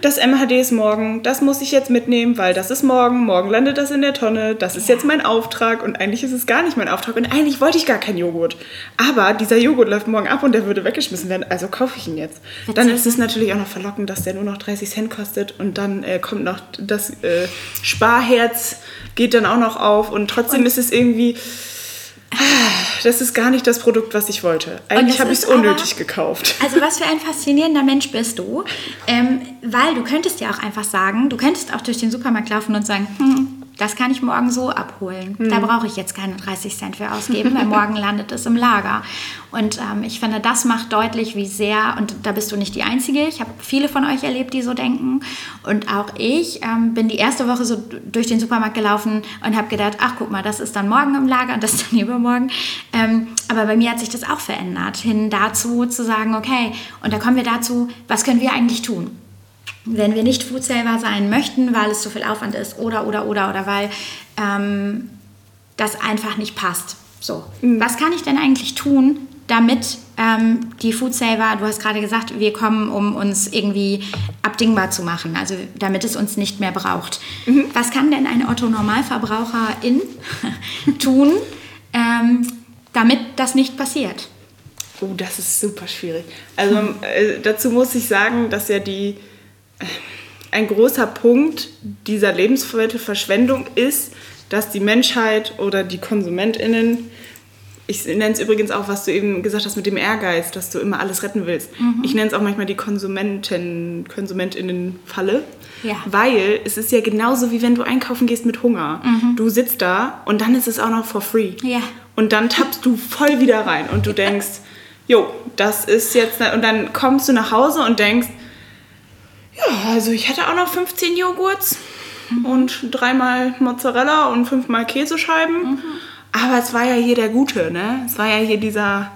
das MHD ist morgen, das muss ich jetzt mitnehmen, weil das ist morgen, morgen landet das in der Tonne, das ist ja. jetzt mein Auftrag und eigentlich ist es gar nicht mein Auftrag und eigentlich wollte ich gar keinen Joghurt. Aber dieser Joghurt läuft morgen ab und der würde weggeschmissen werden, also kaufe ich ihn jetzt. Witzig. Dann ist es natürlich auch noch verlockend, dass der nur noch 30 Cent kostet und dann äh, kommt noch das äh, Sparherz, geht dann auch noch auf und trotzdem und ist es irgendwie das ist gar nicht das Produkt, was ich wollte. Eigentlich habe ich es unnötig aber, gekauft. Also was für ein faszinierender Mensch bist du. Ähm, weil du könntest ja auch einfach sagen, du könntest auch durch den Supermarkt laufen und sagen, hm, das kann ich morgen so abholen. Mhm. Da brauche ich jetzt keine 30 Cent für ausgeben, weil morgen landet es im Lager. Und ähm, ich finde, das macht deutlich, wie sehr, und da bist du nicht die Einzige, ich habe viele von euch erlebt, die so denken. Und auch ich ähm, bin die erste Woche so durch den Supermarkt gelaufen und habe gedacht, ach guck mal, das ist dann morgen im Lager und das ist dann übermorgen. Ähm, aber bei mir hat sich das auch verändert, hin dazu zu sagen, okay, und da kommen wir dazu, was können wir eigentlich tun? Wenn wir nicht Foodsaver sein möchten, weil es zu viel Aufwand ist oder, oder, oder, oder weil ähm, das einfach nicht passt. So, mhm. was kann ich denn eigentlich tun, damit ähm, die Foodsaver, du hast gerade gesagt, wir kommen, um uns irgendwie abdingbar zu machen, also damit es uns nicht mehr braucht. Mhm. Was kann denn ein Otto-Normalverbraucherin tun, ähm, damit das nicht passiert? Oh, das ist super schwierig. Also äh, dazu muss ich sagen, dass ja die ein großer Punkt dieser Lebensmittelverschwendung ist, dass die Menschheit oder die KonsumentInnen, ich nenne es übrigens auch, was du eben gesagt hast mit dem Ehrgeiz, dass du immer alles retten willst. Mhm. Ich nenne es auch manchmal die Konsumenten, KonsumentInnen-Falle. Ja. Weil es ist ja genauso wie wenn du einkaufen gehst mit Hunger. Mhm. Du sitzt da und dann ist es auch noch for free. Ja. Und dann tappst du voll wieder rein und du denkst, jo, das ist jetzt, und dann kommst du nach Hause und denkst, ja, also ich hatte auch noch 15 Joghurts mhm. und dreimal Mozzarella und fünfmal Käsescheiben. Mhm. Aber es war ja hier der gute, ne? Es war ja hier dieser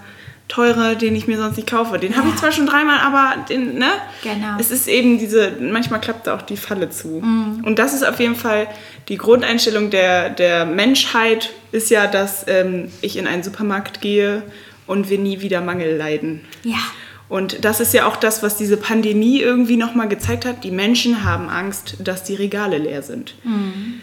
teure, den ich mir sonst nicht kaufe. Den ja. habe ich zwar schon dreimal, aber den, ne? Genau. Es ist eben diese, manchmal klappt da auch die Falle zu. Mhm. Und das ist auf jeden Fall die Grundeinstellung der, der Menschheit, ist ja, dass ähm, ich in einen Supermarkt gehe und wir nie wieder Mangel leiden. Ja. Und das ist ja auch das, was diese Pandemie irgendwie nochmal gezeigt hat. Die Menschen haben Angst, dass die Regale leer sind. Mhm.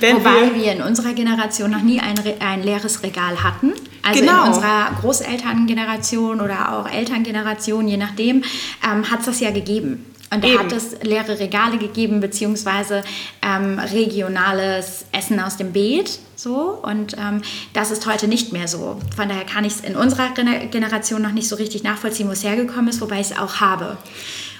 Wobei wir, wir, in unserer Generation noch nie ein, ein leeres Regal hatten. Also genau. in unserer Großelterngeneration oder auch Elterngeneration, je nachdem, ähm, hat es das ja gegeben. Und da hat es leere Regale gegeben, beziehungsweise ähm, regionales Essen aus dem Beet. So, und ähm, das ist heute nicht mehr so. Von daher kann ich es in unserer Generation noch nicht so richtig nachvollziehen, wo es hergekommen ist, wobei ich es auch habe.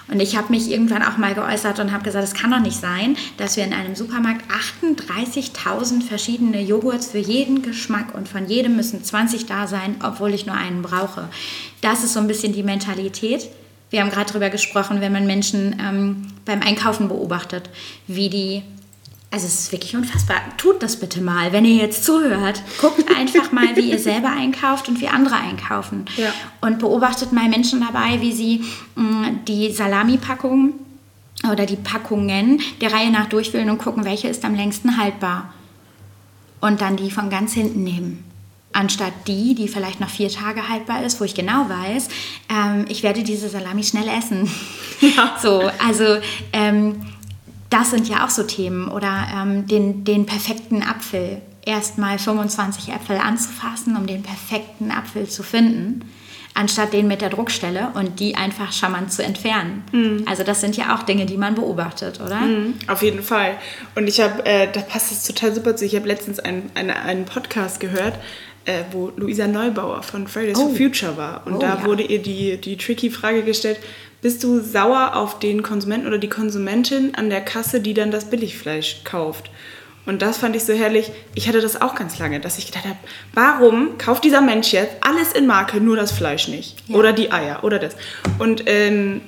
Und ich habe mich irgendwann auch mal geäußert und habe gesagt, es kann doch nicht sein, dass wir in einem Supermarkt 38.000 verschiedene Joghurts für jeden Geschmack und von jedem müssen 20 da sein, obwohl ich nur einen brauche. Das ist so ein bisschen die Mentalität wir haben gerade darüber gesprochen, wenn man Menschen ähm, beim Einkaufen beobachtet, wie die also es ist wirklich unfassbar. Tut das bitte mal, wenn ihr jetzt zuhört. Guckt einfach mal, wie ihr selber einkauft und wie andere einkaufen. Ja. Und beobachtet mal Menschen dabei, wie sie mh, die Salami-Packung oder die Packungen der Reihe nach durchwühlen und gucken, welche ist am längsten haltbar. Und dann die von ganz hinten nehmen. Anstatt die, die vielleicht noch vier Tage haltbar ist, wo ich genau weiß, ähm, ich werde diese Salami schnell essen. Ja. So, also ähm, das sind ja auch so Themen. Oder ähm, den, den perfekten Apfel. Erstmal 25 Äpfel anzufassen, um den perfekten Apfel zu finden, anstatt den mit der Druckstelle und die einfach charmant zu entfernen. Also das sind ja auch Dinge, die man beobachtet, oder? Mhm, Auf jeden Fall. Und ich habe, äh, da passt es total super zu. Ich habe letztens einen, einen, einen Podcast gehört, äh, wo Luisa Neubauer von Fridays Oh. for Future war. Und Oh, da ja. wurde ihr die, die tricky Frage gestellt, bist du sauer auf den Konsumenten oder die Konsumentin an der Kasse, die dann das Billigfleisch kauft? Und das fand ich so herrlich. Ich hatte das auch ganz lange, dass ich gedacht habe, warum kauft dieser Mensch jetzt alles in Marke, nur das Fleisch nicht? Ja. Oder die Eier oder das. Und ähm,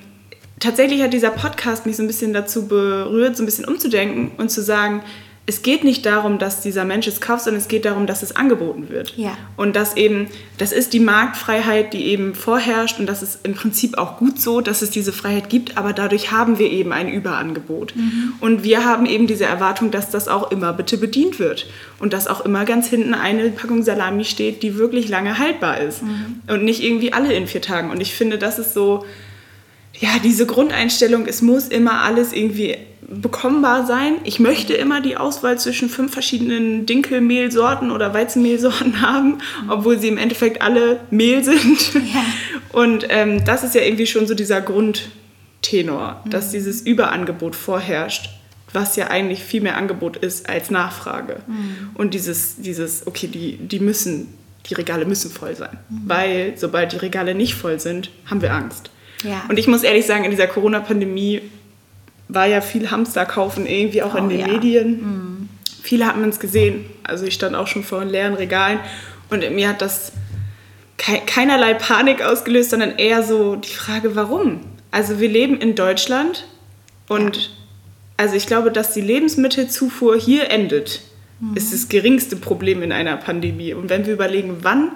tatsächlich hat dieser Podcast mich so ein bisschen dazu berührt, so ein bisschen umzudenken und zu sagen, es geht nicht darum, dass dieser Mensch es kauft, sondern es geht darum, dass es angeboten wird. Ja. Und dass eben, das ist die Marktfreiheit, die eben vorherrscht und das ist im Prinzip auch gut so, dass es diese Freiheit gibt, aber dadurch haben wir eben ein Überangebot. Und wir haben eben diese Erwartung, dass das auch immer bitte bedient wird und dass auch immer ganz hinten eine Packung Salami steht, die wirklich lange haltbar ist und nicht irgendwie alle in vier Tagen. Und ich finde, das ist so, ja, diese Grundeinstellung, es muss immer alles irgendwie bekommbar sein. Ich möchte immer die Auswahl zwischen fünf verschiedenen Dinkelmehlsorten oder Weizenmehlsorten haben, obwohl sie im Endeffekt alle Mehl sind. Ja. Und ähm, das ist ja irgendwie schon so dieser Grundtenor, dass dieses Überangebot vorherrscht, was ja eigentlich viel mehr Angebot ist als Nachfrage. Und dieses, dieses okay, die, die müssen, die Regale müssen voll sein. Weil sobald die Regale nicht voll sind, haben wir Angst. Ja. Und ich muss ehrlich sagen, in dieser Corona-Pandemie war ja viel Hamster kaufen irgendwie auch in Oh, den ja. Medien. Viele hatten es gesehen. Also ich stand auch schon vor leeren Regalen und in mir hat das kei- keinerlei Panik ausgelöst, sondern eher so die Frage, warum? Also wir leben in Deutschland und also ich glaube, dass die Lebensmittelzufuhr hier endet, ist das geringste Problem in einer Pandemie. Und wenn wir überlegen, wann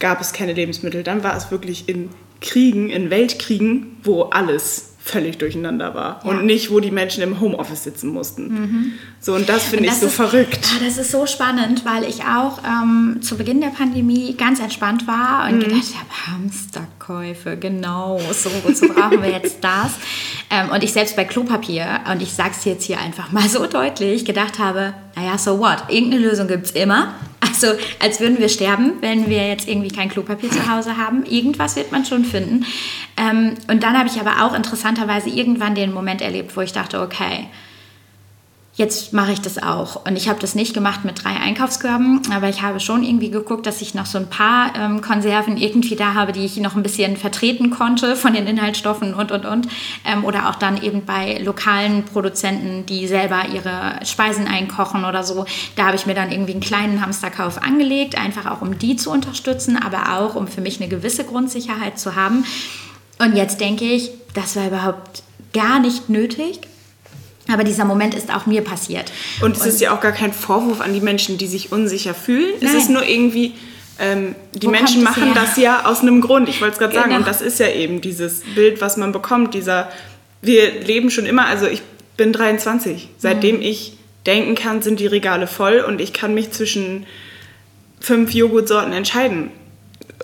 gab es keine Lebensmittel, dann war es wirklich in Kriegen, in Weltkriegen, wo alles völlig durcheinander war Ja. und nicht, wo die Menschen im Homeoffice sitzen mussten. So, und das finde ich so ist- verrückt. Ah, das ist so spannend, weil ich auch ähm, zu Beginn der Pandemie ganz entspannt war Mhm. und gedacht habe, Hamsterkäufe, genau, so, wozu brauchen wir jetzt das? Ähm, und ich selbst bei Klopapier, und ich sage es jetzt hier einfach mal so deutlich, gedacht habe, naja, so what, irgendeine Lösung gibt es immer. Also als würden wir sterben, wenn wir jetzt irgendwie kein Klopapier zu Hause haben. Irgendwas wird man schon finden. Ähm, und dann habe ich aber auch interessanterweise irgendwann den Moment erlebt, wo ich dachte, okay, Jetzt mache ich das auch. Und ich habe das nicht gemacht mit drei Einkaufskörben, aber ich habe schon irgendwie geguckt, dass ich noch so ein paar ähm, Konserven irgendwie da habe, die ich noch ein bisschen vertreten konnte von den Inhaltsstoffen und, und, und. Ähm, oder auch dann eben bei lokalen Produzenten, die selber ihre Speisen einkochen oder so. Da habe ich mir dann irgendwie einen kleinen Hamsterkauf angelegt, einfach auch um die zu unterstützen, aber auch um für mich eine gewisse Grundsicherheit zu haben. Und jetzt denke ich, das war überhaupt gar nicht nötig. Aber dieser Moment ist auch mir passiert. Und es ist ja auch gar kein Vorwurf an die Menschen, die sich unsicher fühlen. Es Nein. ist nur irgendwie, ähm, die Wo Menschen es machen her? das ja aus einem Grund. Ich wollte es gerade sagen. Genau. Und das ist ja eben dieses Bild, was man bekommt. Dieser, wir leben schon immer, also ich bin 23. Seitdem Mhm. ich denken kann, sind die Regale voll und ich kann mich zwischen fünf Joghurtsorten entscheiden.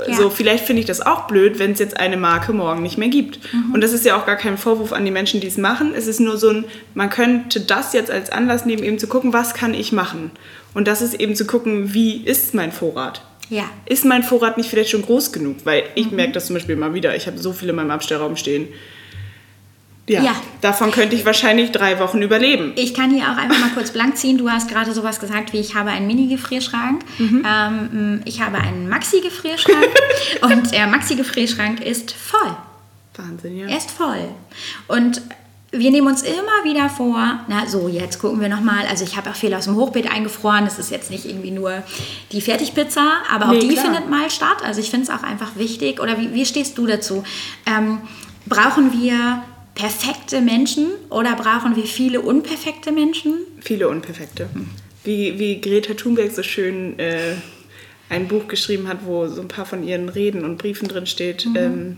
Ja. So, vielleicht finde ich das auch blöd, wenn es jetzt eine Marke morgen nicht mehr gibt. Mhm. Und das ist ja auch gar kein Vorwurf an die Menschen, die es machen. Es ist nur so ein, man könnte das jetzt als Anlass nehmen, eben zu gucken, was kann ich machen. Und das ist eben zu gucken, wie ist mein Vorrat. Ja. Ist mein Vorrat nicht vielleicht schon groß genug? Weil Mhm. ich merke das zum Beispiel immer wieder. Ich habe so viel in meinem Abstellraum stehen. Ja, Ja. davon könnte ich wahrscheinlich drei Wochen überleben. Ich kann hier auch einfach mal kurz blank ziehen. Du hast gerade sowas gesagt wie, ich habe einen Mini-Gefrierschrank. Ähm, ich habe einen Maxi-Gefrierschrank. und der Maxi-Gefrierschrank ist voll. Wahnsinn, ja. Er ist voll. Und wir nehmen uns immer wieder vor, na so, jetzt gucken wir nochmal. Also ich habe auch viel aus dem Hochbeet eingefroren. Das ist jetzt nicht irgendwie nur die Fertigpizza, aber auch Nee, die klar. findet mal statt. Also ich finde es auch einfach wichtig. Oder wie, wie stehst du dazu? Ähm, brauchen wir perfekte Menschen oder brauchen wir viele unperfekte Menschen? Viele unperfekte. Wie, wie Greta Thunberg so schön äh, ein Buch geschrieben hat, wo so ein paar von ihren Reden und Briefen drin steht. Mhm. Ähm,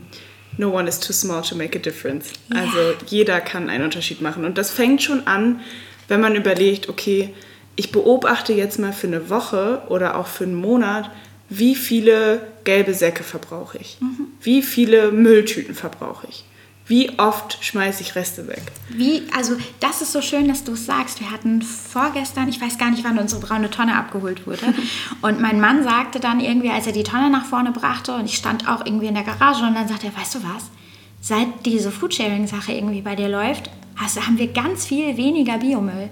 no one is too small to make a difference. Ja. Also jeder kann einen Unterschied machen. Und das fängt schon an, wenn man überlegt, okay, ich beobachte jetzt mal für eine Woche oder auch für einen Monat, wie viele gelbe Säcke verbrauche ich? Mhm. Wie viele Mülltüten verbrauche ich? Wie oft schmeiße ich Reste weg? Wie, also das ist so schön, dass du es sagst. Wir hatten vorgestern, ich weiß gar nicht, wann unsere braune Tonne abgeholt wurde. und mein Mann sagte dann irgendwie, als er die Tonne nach vorne brachte und ich stand auch irgendwie in der Garage und dann sagte er, weißt du was? Seit diese Foodsharing-Sache irgendwie bei dir läuft, also haben wir ganz viel weniger Biomüll.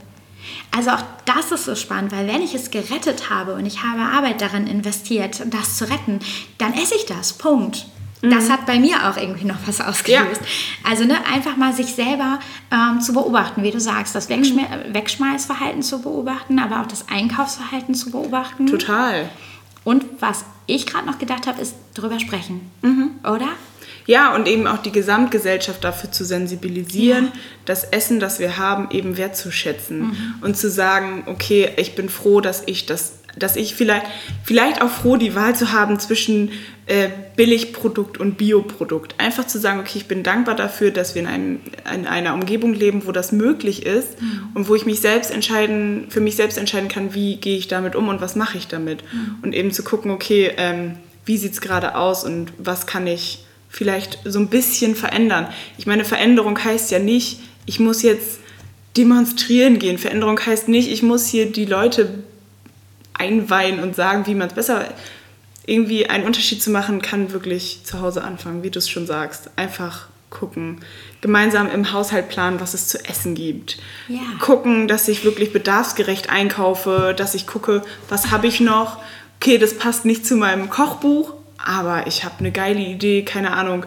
Also auch das ist so spannend, weil wenn ich es gerettet habe und ich habe Arbeit darin investiert, das zu retten, dann esse ich das. Punkt. Das mhm. hat bei mir auch irgendwie noch was ausgelöst. Ja. Also ne, einfach mal sich selber ähm, zu beobachten, wie du sagst, das Wegschme mhm. Wegschmeißverhalten zu beobachten, aber auch das Einkaufsverhalten zu beobachten. Total. Und was ich gerade noch gedacht habe, ist drüber sprechen. Mhm. Oder? Ja, und eben auch die Gesamtgesellschaft dafür zu sensibilisieren, ja. das Essen, das wir haben, eben wertzuschätzen mhm. und zu sagen, okay, ich bin froh, dass ich das dass ich vielleicht, vielleicht auch froh, die Wahl zu haben zwischen äh, Billigprodukt und Bioprodukt. Einfach zu sagen, okay, ich bin dankbar dafür, dass wir in, einem, in einer Umgebung leben, wo das möglich ist mhm. und wo ich mich selbst entscheiden, für mich selbst entscheiden kann, wie gehe ich damit um und was mache ich damit. Mhm. Und eben zu gucken, okay, ähm, wie sieht es gerade aus und was kann ich vielleicht so ein bisschen verändern. Ich meine, Veränderung heißt ja nicht, ich muss jetzt demonstrieren gehen. Veränderung heißt nicht, ich muss hier die Leute einweihen und sagen, wie man es besser irgendwie einen Unterschied zu machen, kann wirklich zu Hause anfangen, wie du es schon sagst. Einfach gucken, gemeinsam im Haushalt planen, was es zu essen gibt. Ja. Gucken, dass ich wirklich bedarfsgerecht einkaufe, dass ich gucke, was habe ich noch. Okay, das passt nicht zu meinem Kochbuch, aber ich habe eine geile Idee, keine Ahnung.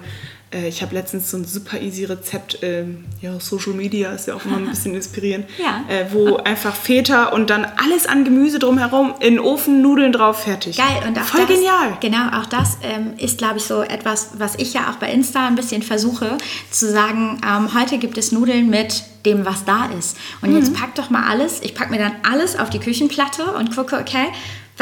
Äh, ich habe letztens so ein super easy Rezept, äh, ja, Social Media ist ja auch immer ein bisschen inspirierend, ja. äh, wo einfach Feta und dann alles an Gemüse drumherum in den Ofen, Nudeln drauf, fertig. Geil und auch Voll das, genial. Genau, auch das ähm, ist, glaube ich, so etwas, was ich ja auch bei Insta ein bisschen versuche, zu sagen, ähm, heute gibt es Nudeln mit dem, was da ist. Und mhm. jetzt pack doch mal alles, ich packe mir dann alles auf die Küchenplatte und gucke, okay,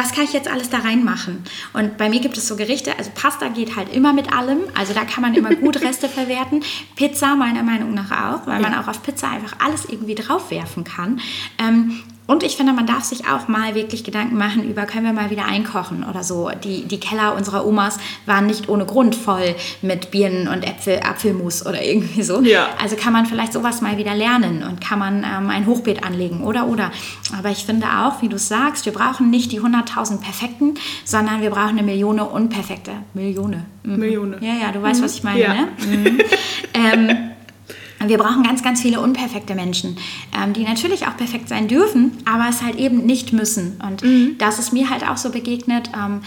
was kann ich jetzt alles da reinmachen? Und bei mir gibt es so Gerichte, also Pasta geht halt immer mit allem, also da kann man immer gut Reste verwerten. Pizza meiner Meinung nach auch, weil ja. man auch auf Pizza einfach alles irgendwie draufwerfen kann. Ähm, und ich finde, man darf sich auch mal wirklich Gedanken machen über, können wir mal wieder einkochen oder so. Die, die Keller unserer Omas waren nicht ohne Grund voll mit Birnen und Äpfel, Apfelmus oder irgendwie so. Ja. Also kann man vielleicht sowas mal wieder lernen und kann man ähm, ein Hochbeet anlegen oder oder. Aber ich finde auch, wie du sagst, wir brauchen nicht die 100.000 Perfekten, sondern wir brauchen eine Million Unperfekte. Millione. Mhm. Millione. Ja, ja, du weißt, mhm. was ich meine. Ja. Ne? Mhm. ähm, wir brauchen ganz, ganz viele unperfekte Menschen, ähm, die natürlich auch perfekt sein dürfen, aber es halt eben nicht müssen. Und mhm. das ist mir halt auch so begegnet. Ähm,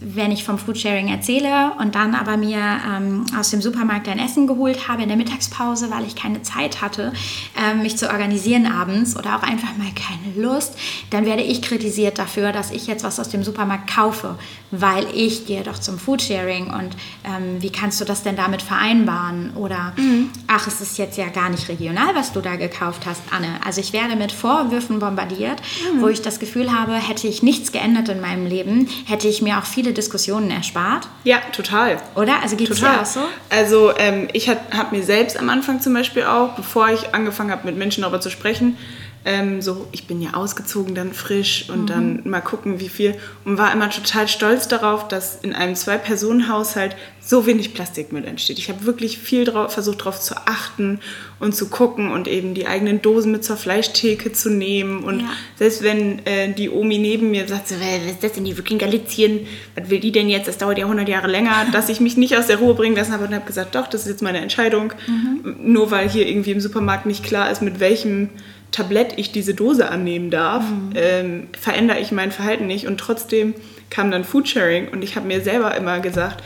wenn ich vom Foodsharing erzähle und dann aber mir ähm, aus dem Supermarkt ein Essen geholt habe in der Mittagspause, weil ich keine Zeit hatte, ähm, mich zu organisieren abends oder auch einfach mal keine Lust, dann werde ich kritisiert dafür, dass ich jetzt was aus dem Supermarkt kaufe, weil ich gehe doch zum Foodsharing und ähm, wie kannst du das denn damit vereinbaren? Oder mhm. ach, es ist jetzt ja gar nicht regional, was du da gekauft hast, Anne. Also ich werde mit Vorwürfen bombardiert, mhm. wo ich das Gefühl habe, hätte ich nichts geändert in meinem Leben, hätte ich mir auch viele viele Diskussionen erspart. Ja, total. Oder? Also geht es dir auch so? Also ähm, ich habe mir selbst am Anfang zum Beispiel auch, bevor ich angefangen habe, mit Menschen darüber zu sprechen, ähm, so, ich bin ja ausgezogen, dann frisch und mhm. dann mal gucken, wie viel. Und war immer total stolz darauf, dass in einem Zwei-Personen-Haushalt so wenig Plastikmüll entsteht. Ich habe wirklich viel drauf, versucht, darauf zu achten und zu gucken und eben die eigenen Dosen mit zur Fleischtheke zu nehmen. Und ja. selbst wenn äh, die Omi neben mir sagt, was ist das denn, die wirklich Galizien, was will die denn jetzt, das dauert ja 100 Jahre länger, dass ich mich nicht aus der Ruhe bringen lassen habe und habe gesagt, doch, das ist jetzt meine Entscheidung. Mhm. Nur weil hier irgendwie im Supermarkt nicht klar ist, mit welchem Tablett ich diese Dose annehmen darf, mhm. ähm, verändere ich mein Verhalten nicht. Und trotzdem kam dann Foodsharing und ich habe mir selber immer gesagt,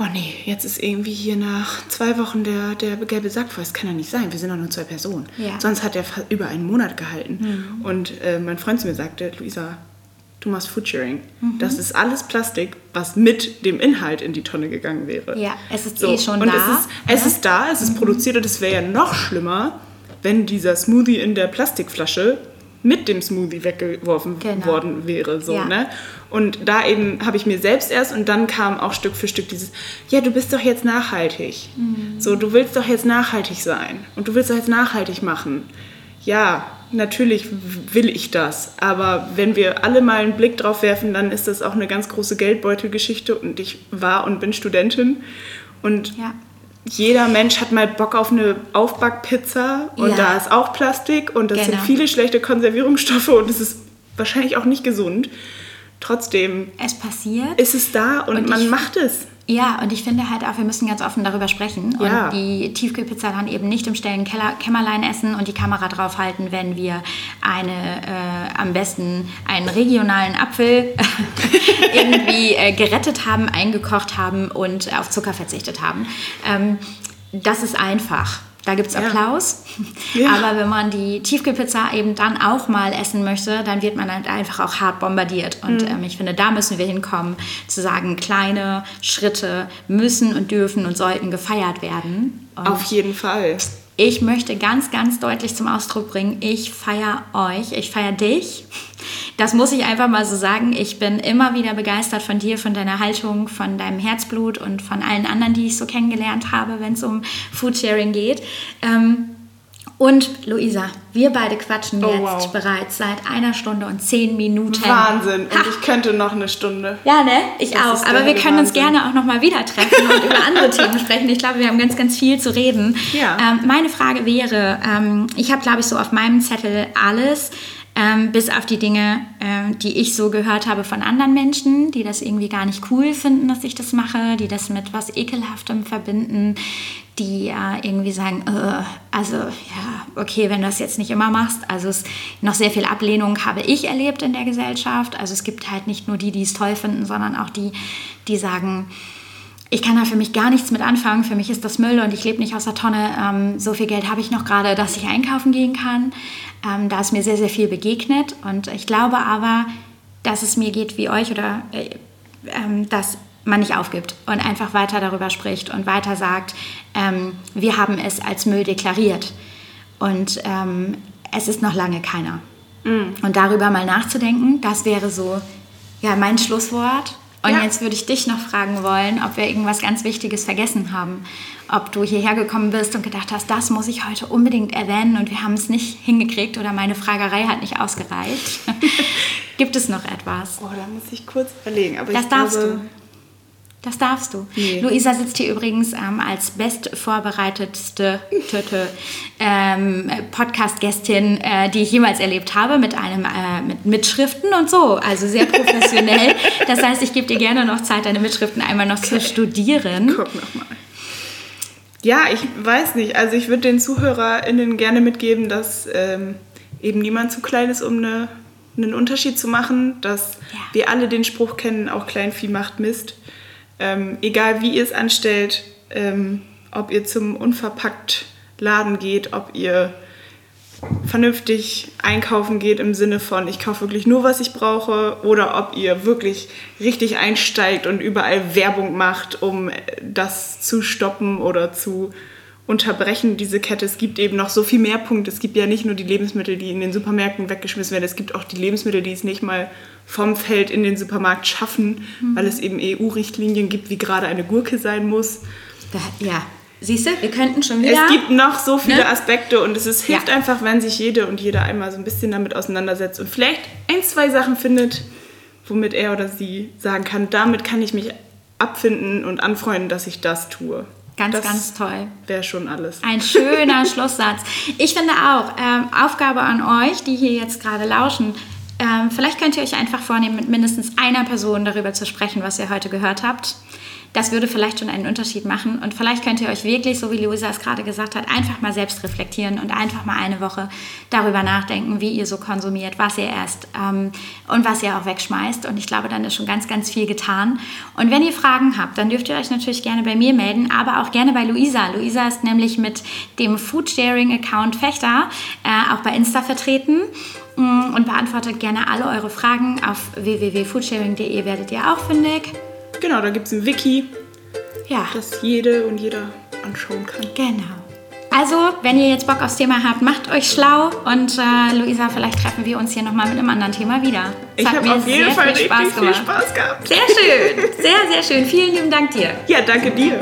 oh nee, jetzt ist irgendwie hier nach zwei Wochen der, der gelbe Sack voll. Das kann ja nicht sein, wir sind doch nur zwei Personen. Ja. Sonst hat er über einen Monat gehalten. Mhm. Und äh, mein Freund zu mir sagte, Luisa, du machst Foodsharing. Mhm. Das ist alles Plastik, was mit dem Inhalt in die Tonne gegangen wäre. Ja, es ist so. eh schon und da. Es ist, es ist da, es ist mhm. produziert und es wäre ja noch schlimmer, wenn dieser Smoothie in der Plastikflasche mit dem Smoothie weggeworfen genau. worden wäre. So, ja. ne? Und da eben habe ich mir selbst erst und dann kam auch Stück für Stück dieses, ja, du bist doch jetzt nachhaltig. Mhm. So, du willst doch jetzt nachhaltig sein und du willst doch jetzt nachhaltig machen. Ja, natürlich will ich das, aber wenn wir alle mal einen Blick drauf werfen, dann ist das auch eine ganz große Geldbeutelgeschichte und ich war und bin Studentin und ja jeder Mensch hat mal Bock auf eine Aufbackpizza und ja. da ist auch Plastik und das genau. sind viele schlechte Konservierungsstoffe und es ist wahrscheinlich auch nicht gesund. Trotzdem es passiert. ist es da und, und man macht es. Ja, und ich finde halt auch, wir müssen ganz offen darüber sprechen ja. und die Tiefkühlpizza dann eben nicht im stillen Keller, Kämmerlein essen und die Kamera draufhalten, wenn wir eine, äh, am besten einen regionalen Apfel irgendwie äh, gerettet haben, eingekocht haben und auf Zucker verzichtet haben. Ähm, das ist einfach. Da gibt es Applaus. Ja. Aber wenn man die Tiefkühlpizza eben dann auch mal essen möchte, dann wird man halt einfach auch hart bombardiert. Und mhm. ähm, ich finde, da müssen wir hinkommen, zu sagen, kleine Schritte müssen und dürfen und sollten gefeiert werden. Und Auf jeden Fall ich möchte ganz, ganz deutlich zum Ausdruck bringen, ich feiere euch, ich feiere dich. Das muss ich einfach mal so sagen. Ich bin immer wieder begeistert von dir, von deiner Haltung, von deinem Herzblut und von allen anderen, die ich so kennengelernt habe, wenn es um Foodsharing geht. Ähm, und Luisa, wir beide quatschen oh, jetzt wow. bereits seit einer Stunde und zehn Minuten. Wahnsinn. Und ha. ich könnte noch eine Stunde. Ja, ne? Ich das auch. Aber wir können Wahnsinn. uns gerne auch noch mal wieder treffen und über andere Themen sprechen. Ich glaube, wir haben ganz, ganz viel zu reden. Ja. Ähm, meine Frage wäre, ähm, ich habe, glaube ich, so auf meinem Zettel alles. Ähm, bis auf die Dinge, äh, die ich so gehört habe von anderen Menschen, die das irgendwie gar nicht cool finden, dass ich das mache, die das mit was Ekelhaftem verbinden, die äh, irgendwie sagen, also ja, okay, wenn du das jetzt nicht immer machst. Also es, noch sehr viel Ablehnung habe ich erlebt in der Gesellschaft. Also es gibt halt nicht nur die, die es toll finden, sondern auch die, die sagen, ich kann da für mich gar nichts mit anfangen. Für mich ist das Müll und ich lebe nicht aus der Tonne. Ähm, so viel Geld habe ich noch gerade, dass ich einkaufen gehen kann. Ähm, da ist mir sehr, sehr viel begegnet. Und ich glaube aber, dass es mir geht wie euch oder äh, ähm, dass man nicht aufgibt und einfach weiter darüber spricht und weiter sagt, ähm, wir haben es als Müll deklariert und ähm, es ist noch lange keiner. Mhm. Und darüber mal nachzudenken, das wäre so ja, mein Schlusswort. Und ja. jetzt würde ich dich noch fragen wollen, ob wir irgendwas ganz Wichtiges vergessen haben. Ob du hierher gekommen bist und gedacht hast, das muss ich heute unbedingt erwähnen und wir haben es nicht hingekriegt oder meine Fragerei hat nicht ausgereicht. Gibt es noch etwas? Oh, da muss ich kurz überlegen. Aber das darfst glaube, du. Das darfst du. Nee. Luisa sitzt hier übrigens ähm, als bestvorbereitetste ähm, Podcast-Gästin, äh, die ich jemals erlebt habe, mit einem äh, mit Mitschriften und so. Also sehr professionell. das heißt, ich gebe dir gerne noch Zeit, deine Mitschriften einmal noch okay. zu studieren. Guck nochmal. Ja, ich weiß nicht. Also ich würde den ZuhörerInnen gerne mitgeben, dass ähm, eben niemand zu klein ist, um eine, einen Unterschied zu machen. Dass ja. wir alle den Spruch kennen, auch Kleinvieh macht Mist ähm, egal wie ihr es anstellt, ähm, ob ihr zum unverpackt Laden geht, ob ihr vernünftig einkaufen geht im Sinne von, ich kaufe wirklich nur, was ich brauche, oder ob ihr wirklich richtig einsteigt und überall Werbung macht, um das zu stoppen oder zu unterbrechen, diese Kette. Es gibt eben noch so viel mehr Punkte. Es gibt ja nicht nur die Lebensmittel, die in den Supermärkten weggeschmissen werden, es gibt auch die Lebensmittel, die es nicht mal vom Feld in den Supermarkt schaffen, mhm. weil es eben EU-Richtlinien gibt, wie gerade eine Gurke sein muss. Da, ja, Siehst du, wir könnten schon wieder. Es gibt noch so viele ne? Aspekte und es ist, hilft ja. einfach, wenn sich jede und jeder einmal so ein bisschen damit auseinandersetzt und vielleicht ein, zwei Sachen findet, womit er oder sie sagen kann, damit kann ich mich abfinden und anfreunden, dass ich das tue. Ganz, das ganz toll. Wäre schon alles. Ein schöner Schlusssatz. Ich finde auch, ähm, Aufgabe an euch, die hier jetzt gerade lauschen, ähm, vielleicht könnt ihr euch einfach vornehmen, mit mindestens einer Person darüber zu sprechen, was ihr heute gehört habt. Das würde vielleicht schon einen Unterschied machen. Und vielleicht könnt ihr euch wirklich, so wie Luisa es gerade gesagt hat, einfach mal selbst reflektieren und einfach mal eine Woche darüber nachdenken, wie ihr so konsumiert, was ihr esst ähm, und was ihr auch wegschmeißt. Und ich glaube, dann ist schon ganz, ganz viel getan. Und wenn ihr Fragen habt, dann dürft ihr euch natürlich gerne bei mir melden, aber auch gerne bei Luisa. Luisa ist nämlich mit dem Foodsharing-Account Fechter äh, auch bei Insta vertreten. mm, und beantwortet gerne alle eure Fragen. Auf www.foodsharing.de werdet ihr auch fündig. Genau, da gibt es ein Wiki, Ja, das jede und jeder anschauen kann. genau. Also, wenn ihr jetzt Bock aufs Thema habt, macht euch schlau und äh, Luisa, vielleicht treffen wir uns hier nochmal mit einem anderen Thema wieder. Es Ich habe mir auf jeden sehr Fall viel richtig Spaß viel gemacht. Spaß gehabt. Sehr schön, sehr, sehr schön. Vielen lieben Dank dir. Ja, danke dir.